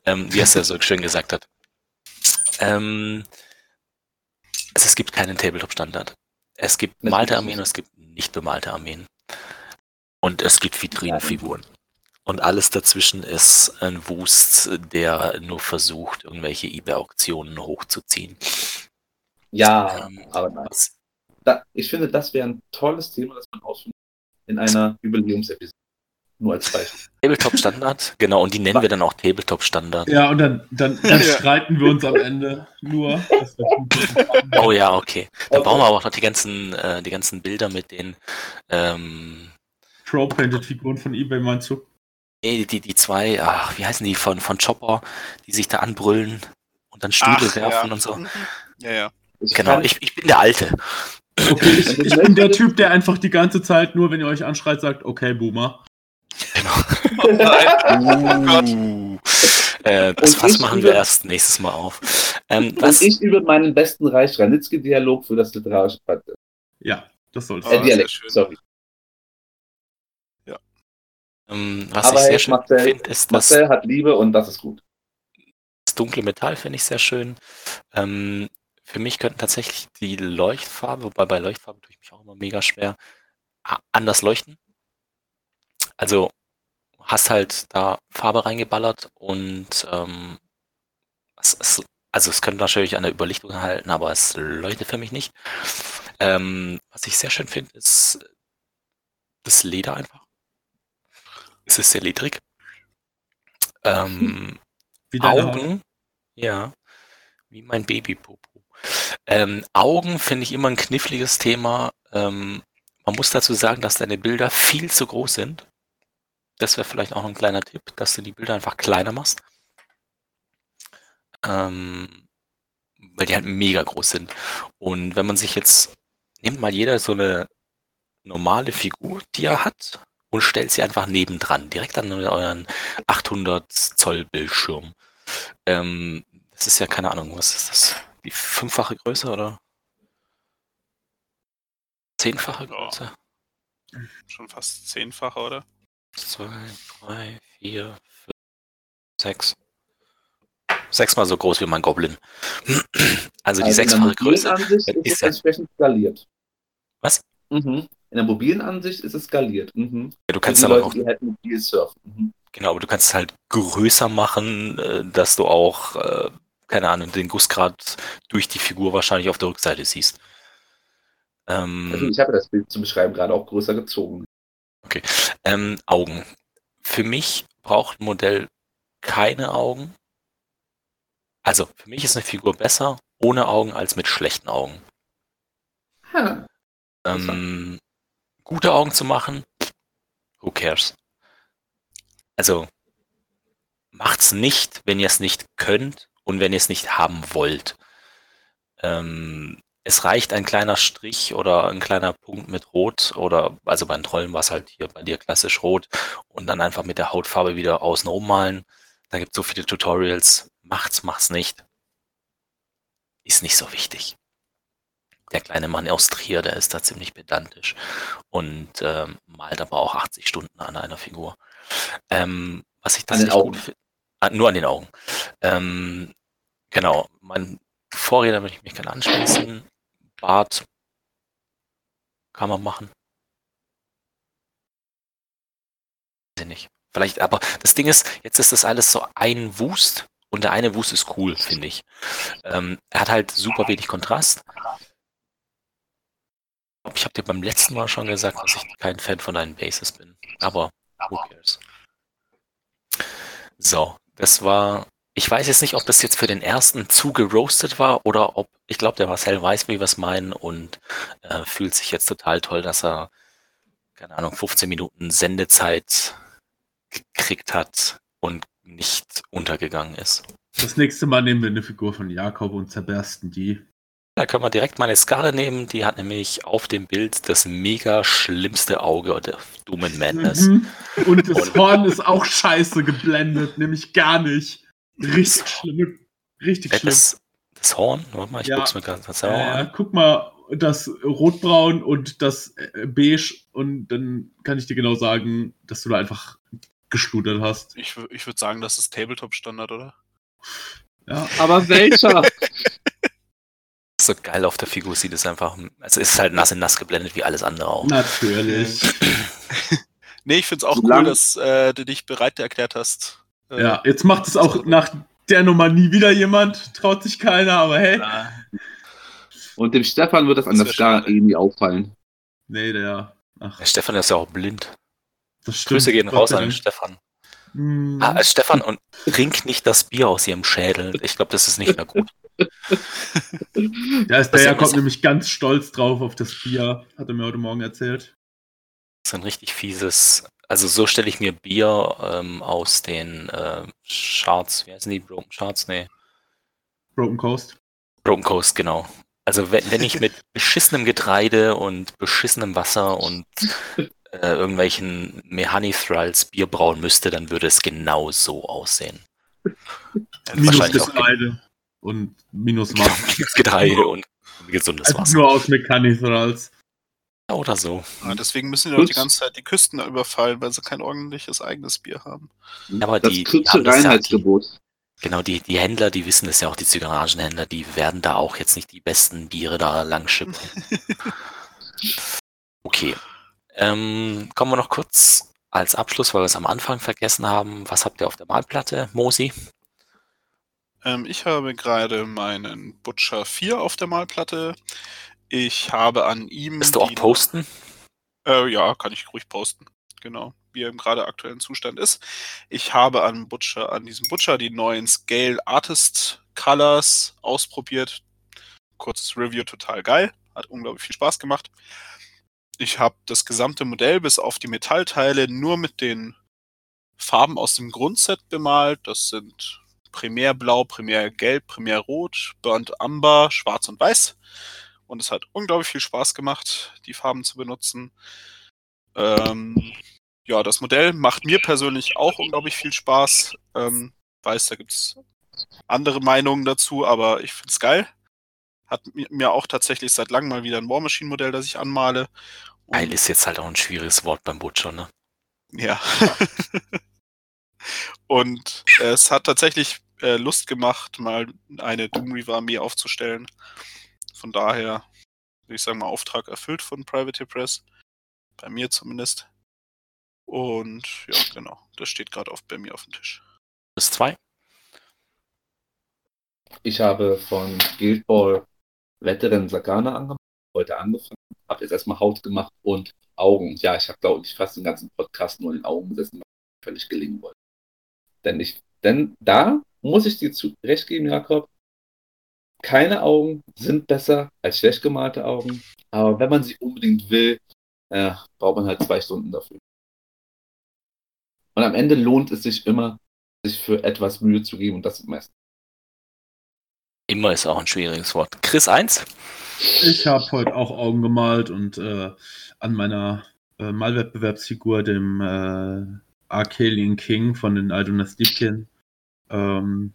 ähm, wie er es ja so schön gesagt hat. Ähm, also es gibt keinen Tabletop-Standard. Es gibt bemalte Armeen und es gibt nicht bemalte Armeen. Und es gibt Vitrinenfiguren. Und alles dazwischen ist ein Wust, der nur versucht, irgendwelche eBay-Auktionen hochzuziehen. Ja, ähm, aber nein. Da, ich finde, das wäre ein tolles Thema, das man ausführen in einer Jubiläumsepisode. Nur als Beispiel. Tabletop Standard, genau, und die nennen wir dann auch Tabletop Standard. Ja, und dann, dann, dann streiten wir uns am Ende nur. oh ja, okay. Dann okay. brauchen wir aber auch noch die ganzen, äh, die ganzen Bilder mit den ähm, Pro-Painted-Figuren von Ebay, meinst du? Nee, die, die zwei, ach, wie heißen die von, von Chopper, die sich da anbrüllen und dann Stühle ach, werfen ja. und so. Mhm. Ja, ja. Genau, ich, ich bin der Alte. Okay, ich, ich bin der Typ, der einfach die ganze Zeit, nur wenn ihr euch anschreit, sagt, okay, Boomer. Genau. Oh nein. oh äh, das Fass machen wir erst nächstes Mal auf. Ähm, was? Und ich über meinen besten Reich-Ranitzky-Dialog für das literarische Patent. Ja, das soll äh, Dialekt, sorry. Ähm, was Aber ich sehr schön finde, ist, dass. Marcel hat Liebe und das ist gut. Das dunkle Metall finde ich sehr schön. Ähm, für mich könnten tatsächlich die Leuchtfarbe, wobei bei Leuchtfarbe tue ich mich auch immer mega schwer, anders leuchten. Also hast halt da Farbe reingeballert und ähm, es, es, also es könnte natürlich an der Überlichtung halten, aber es leuchtet für mich nicht. Ähm, was ich sehr schön finde, ist das Leder einfach. Es ist sehr ledrig. Ähm, wie Augen, ja, wie mein Babypopo. Ähm, Augen finde ich immer ein kniffliges Thema. Ähm, man muss dazu sagen, dass deine Bilder viel zu groß sind. Das wäre vielleicht auch ein kleiner Tipp, dass du die Bilder einfach kleiner machst. Ähm, weil die halt mega groß sind. Und wenn man sich jetzt, nimmt mal jeder so eine normale Figur, die er hat, und stellt sie einfach nebendran, direkt an euren 800 Zoll Bildschirm. Ähm, das ist ja keine Ahnung, was ist das? Die fünffache Größe oder? Zehnfache Größe? Ja. Schon fast zehnfache, oder? zwei, drei, vier, fünf, sechs. Sechsmal so groß wie mein Goblin. Also die also sechsfache Größe ist, ist entsprechend skaliert. Was? Mhm. In der mobilen Ansicht ist es skaliert. Mhm. Ja, du kannst aber auch. Die halt mobil surfen. Mhm. Genau, aber du kannst es halt größer machen, äh, dass du auch, äh, keine Ahnung, den Gussgrad durch die Figur wahrscheinlich auf der Rückseite siehst. Ähm, also ich habe das Bild zu beschreiben gerade auch größer gezogen. Okay. Ähm, Augen. Für mich braucht ein Modell keine Augen. Also, für mich ist eine Figur besser ohne Augen als mit schlechten Augen. Hm. Ähm, gute Augen zu machen, who cares? Also, macht's nicht, wenn ihr es nicht könnt und wenn ihr es nicht haben wollt. Ähm, es reicht ein kleiner Strich oder ein kleiner Punkt mit Rot oder, also beim Trollen war es halt hier bei dir klassisch Rot und dann einfach mit der Hautfarbe wieder außen rummalen. Da gibt es so viele Tutorials. Macht's, macht's nicht. Ist nicht so wichtig. Der kleine Mann aus Trier, der ist da ziemlich pedantisch und ähm, malt aber auch 80 Stunden an einer Figur. Ähm, was ich tatsächlich gut finde, ah, nur an den Augen. Ähm, genau, man Vorräder würde ich mich gerne anschließen. Bart kann man machen. Weiß ich nicht. Vielleicht, aber das Ding ist, jetzt ist das alles so ein Wust und der eine Wust ist cool, finde ich. Ähm, er hat halt super wenig Kontrast. Ich habe dir beim letzten Mal schon gesagt, dass ich kein Fan von deinen Bases bin. Aber who cares? So, das war. Ich weiß jetzt nicht, ob das jetzt für den ersten zu geroastet war oder ob. Ich glaube, der Marcel weiß, wie wir es meinen und äh, fühlt sich jetzt total toll, dass er, keine Ahnung, 15 Minuten Sendezeit gekriegt hat und nicht untergegangen ist. Das nächste Mal nehmen wir eine Figur von Jakob und zerbersten die. Da können wir direkt meine Skala nehmen. Die hat nämlich auf dem Bild das mega schlimmste Auge der Doom Madness. Mhm. Und das und Horn ist auch scheiße geblendet, nämlich gar nicht. Richtig schlimm. Richtig schlimm. Das, das Horn? Warte mal, ich ja. guck's mir gerade das äh, Guck mal, das Rotbraun und das äh, Beige und dann kann ich dir genau sagen, dass du da einfach geschludert hast. Ich, ich würde sagen, das ist Tabletop-Standard, oder? Ja. Aber welcher? so geil auf der Figur sieht es einfach. Also es ist halt nass in nass geblendet wie alles andere auch. Natürlich. nee, ich finde es auch cool, dass äh, du dich bereit erklärt hast. Äh, ja, jetzt macht es auch nach der Nummer nie wieder jemand, traut sich keiner, aber hey. Und dem Stefan wird das, das an der Skala irgendwie auffallen. Nee, der. Ach. Der Stefan ist ja auch blind. Das stimmt. Grüße gehen raus an Stefan. Mm. Ah, Stefan, und trink nicht das Bier aus ihrem Schädel. Ich glaube, das ist nicht mehr gut. ja, ist der kommt nämlich ganz stolz drauf auf das Bier, hat er mir heute Morgen erzählt. Das ist ein richtig fieses. Also so stelle ich mir Bier ähm, aus den äh, Charts, wie heißen die? Broken Charts? Nee. Broken Coast. Broken Coast, genau. Also wenn, wenn ich mit beschissenem Getreide und beschissenem Wasser und äh, irgendwelchen Mehanithrals Bier brauen müsste, dann würde es genau so aussehen. Minus Getreide und minus Wasser. minus Getreide und gesundes also Wasser. Nur aus Mechanithrals. Oder so. Ja, deswegen müssen die Leute die ganze Zeit die Küsten überfallen, weil sie kein ordentliches eigenes Bier haben. Ja, aber das die, die Reinheitsgebot. Ja, genau, die, die Händler, die wissen es ja auch, die Zigaragenhändler, die werden da auch jetzt nicht die besten Biere da lang schippen. okay. Ähm, kommen wir noch kurz als Abschluss, weil wir es am Anfang vergessen haben. Was habt ihr auf der Malplatte, Mosi? Ähm, ich habe gerade meinen Butcher 4 auf der Malplatte. Ich habe an ihm. Willst du auch posten? Äh, ja, kann ich ruhig posten. Genau, wie er im gerade aktuellen Zustand ist. Ich habe an Butcher, an diesem Butcher die neuen Scale Artist Colors ausprobiert. Kurzes Review, total geil. Hat unglaublich viel Spaß gemacht. Ich habe das gesamte Modell bis auf die Metallteile nur mit den Farben aus dem Grundset bemalt. Das sind Primärblau, Primärgelb, Primärrot, Burnt Amber, Schwarz und Weiß. Und es hat unglaublich viel Spaß gemacht, die Farben zu benutzen. Ähm, ja, das Modell macht mir persönlich auch unglaublich viel Spaß. Ähm, weiß, da gibt es andere Meinungen dazu, aber ich finde es geil. Hat mir auch tatsächlich seit langem mal wieder ein War Machine Modell, das ich anmale. Geil ist jetzt halt auch ein schwieriges Wort beim Butcher, ne? Ja. Und äh, es hat tatsächlich äh, Lust gemacht, mal eine Doom Reaver Armee aufzustellen. Von daher würde ich sagen, mal Auftrag erfüllt von Private Press. Bei mir zumindest. Und ja, genau. Das steht gerade bei mir auf dem Tisch. Das zwei. Ich habe von Guild Ball Veteran Sagana angemacht, heute angefangen, habe jetzt erstmal Haut gemacht und Augen. Ja, ich habe, glaube ich, fast den ganzen Podcast nur in den Augen gesessen, weil ich völlig gelingen wollte. Denn ich, denn da muss ich dir zu, recht geben, Jakob, keine Augen sind besser als schlecht gemalte Augen. Aber wenn man sie unbedingt will, äh, braucht man halt zwei Stunden dafür. Und am Ende lohnt es sich immer, sich für etwas Mühe zu geben und das ist meistens. Immer ist auch ein schwieriges Wort. Chris 1? Ich habe heute auch Augen gemalt und äh, an meiner äh, Malwettbewerbsfigur, dem äh, Arcalian King von den Aldona Stipchen, ähm,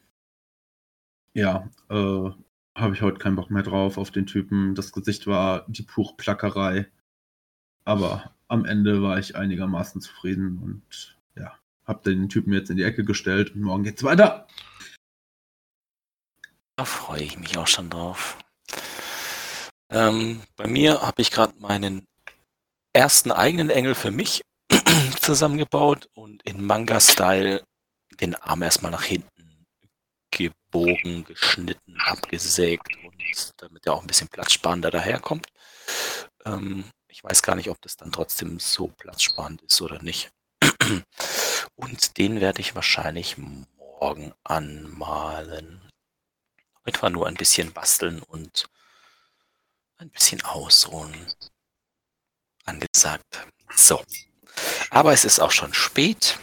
ja, äh, habe ich heute keinen Bock mehr drauf auf den Typen. Das Gesicht war die pure Plackerei. Aber am Ende war ich einigermaßen zufrieden und ja, habe den Typen jetzt in die Ecke gestellt und morgen geht's weiter. Da freue ich mich auch schon drauf. Ähm, bei mir habe ich gerade meinen ersten eigenen Engel für mich zusammengebaut und in Manga-Style den Arm erstmal nach hinten gebogen, geschnitten, abgesägt und damit er auch ein bisschen platzsparender daherkommt. Ähm, ich weiß gar nicht, ob das dann trotzdem so platzsparend ist oder nicht. Und den werde ich wahrscheinlich morgen anmalen. Heute war nur ein bisschen basteln und ein bisschen ausruhen angesagt. So. Aber es ist auch schon spät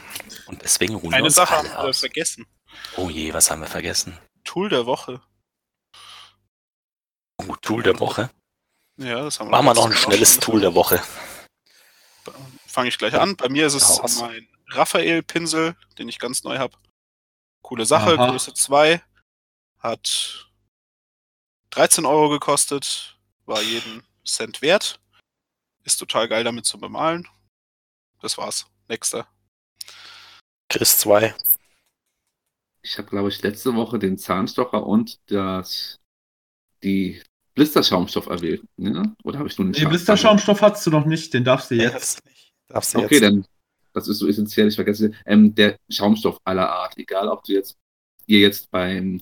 und deswegen ruhen Eine wir uns Sache alle haben wir aus. vergessen. Oh je, was haben wir vergessen? Tool der Woche. Oh, Tool der Woche. Ja, das haben wir Machen wir noch ein schnelles. Tool der Woche. Fange ich gleich an. Bei mir ist es mein Raphael-Pinsel, den ich ganz neu habe. Coole Sache, Aha. Größe 2. Hat 13 Euro gekostet, war jeden Cent wert. Ist total geil damit zu bemalen. Das war's. Nächster. Chris 2. Ich habe, glaube ich, letzte Woche den Zahnstocher und das, die Blisterschaumstoff erwählt. Ne? Oder habe ich nur den Den Schaum- Blisterschaumstoff hast du noch nicht, den darfst du jetzt. Darfst du Okay, jetzt. dann, das ist so essentiell, ich vergesse. Ähm, der Schaumstoff aller Art, egal ob du jetzt, ihr jetzt beim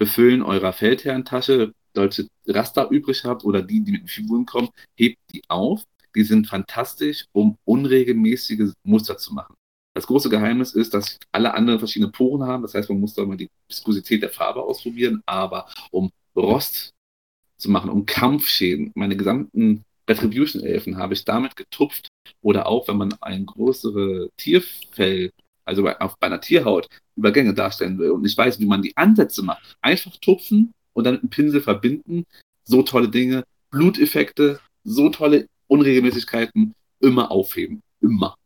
Befüllen eurer Feldherrentasche solche Raster übrig habt oder die, die mit den Figuren kommen, hebt die auf. Die sind fantastisch, um unregelmäßige Muster zu machen. Das große Geheimnis ist, dass alle anderen verschiedene Poren haben. Das heißt, man muss da mal die Viskosität der Farbe ausprobieren. Aber um Rost zu machen, um Kampfschäden, meine gesamten Retribution-Elfen habe ich damit getupft. Oder auch, wenn man ein größere Tierfell, also bei, auf, bei einer Tierhaut, Übergänge darstellen will und nicht weiß, wie man die Ansätze macht. Einfach tupfen und dann mit einem Pinsel verbinden. So tolle Dinge. Bluteffekte, so tolle Unregelmäßigkeiten. Immer aufheben. Immer.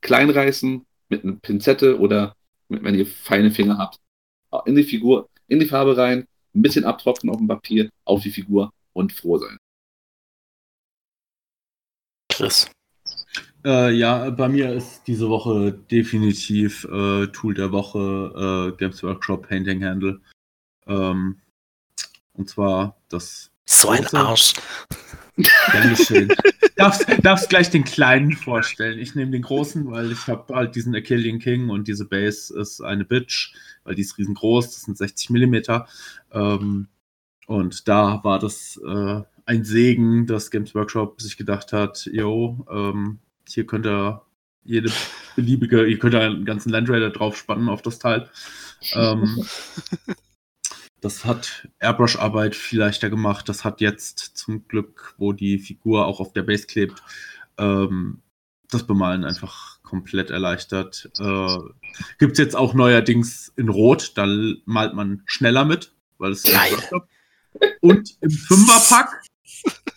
Kleinreißen mit einer Pinzette oder mit, wenn ihr feine Finger habt. In die Figur, in die Farbe rein, ein bisschen abtropfen auf dem Papier, auf die Figur und froh sein. Chris. Äh, ja, bei mir ist diese Woche definitiv äh, Tool der Woche äh, Games Workshop Painting Handle. Ähm, und zwar das So ein Arsch. Dankeschön. darfst, darfst gleich den kleinen vorstellen. Ich nehme den großen, weil ich habe halt diesen Achillean King und diese Base ist eine Bitch, weil die ist riesengroß, das sind 60 Millimeter. Ähm, und da war das äh, ein Segen, dass Games Workshop sich gedacht hat, jo, ähm, hier könnt ihr jede beliebige, ihr könnt einen ganzen Land Raider drauf spannen auf das Teil. Ähm, das hat Airbrush-Arbeit viel leichter gemacht. Das hat jetzt zum Glück, wo die Figur auch auf der Base klebt, ähm, das Bemalen einfach komplett erleichtert. Äh, Gibt es jetzt auch neuerdings in Rot, da malt man schneller mit, weil es. Und im Fünferpack,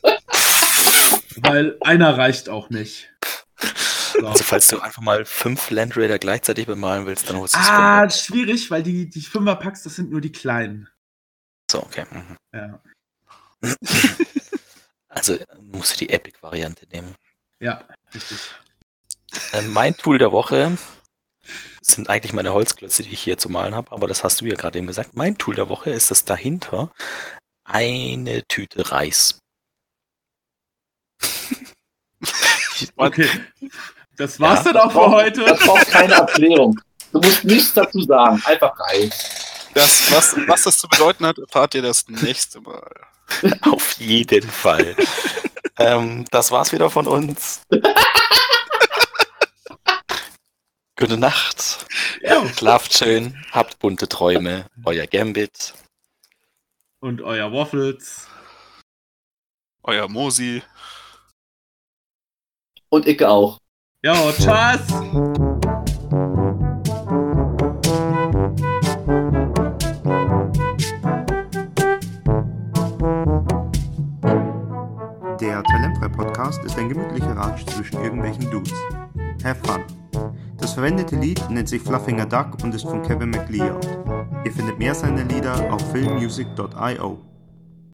weil einer reicht auch nicht. So. Also falls du einfach mal fünf Land Raider gleichzeitig bemalen willst, dann holst du es Ah, schwierig, weil die, die Fünferpacks, das sind nur die kleinen. So, okay. Mhm. Ja, Also musst du die Epic-Variante nehmen. ja richtig. Äh, mein Tool der Woche sind eigentlich meine Holzklötze, die ich hier zu malen habe, aber das hast du ja gerade eben gesagt. Mein Tool der Woche ist das dahinter eine Tüte Reis. Okay. Das war's Ja, dann auch für heute. Das braucht keine Erklärung. Du musst nichts dazu sagen. Einfach rein. Das, was, was das zu bedeuten hat, erfahrt ihr das nächste Mal. Auf jeden Fall. ähm, das war's wieder von uns. Gute Nacht. Ja. Schlaft schön, habt bunte Träume. Euer Gambit. Und euer Waffles. Euer Mosi. Und ich auch. Ja, tschüss. Der Talentfrei Podcast ist ein gemütlicher Ratsch zwischen irgendwelchen Dudes. Have fun. Das verwendete Lied nennt sich Fluffinger Duck und ist von Kevin McLeod. Ihr findet mehr seiner Lieder auf filmmusic.io.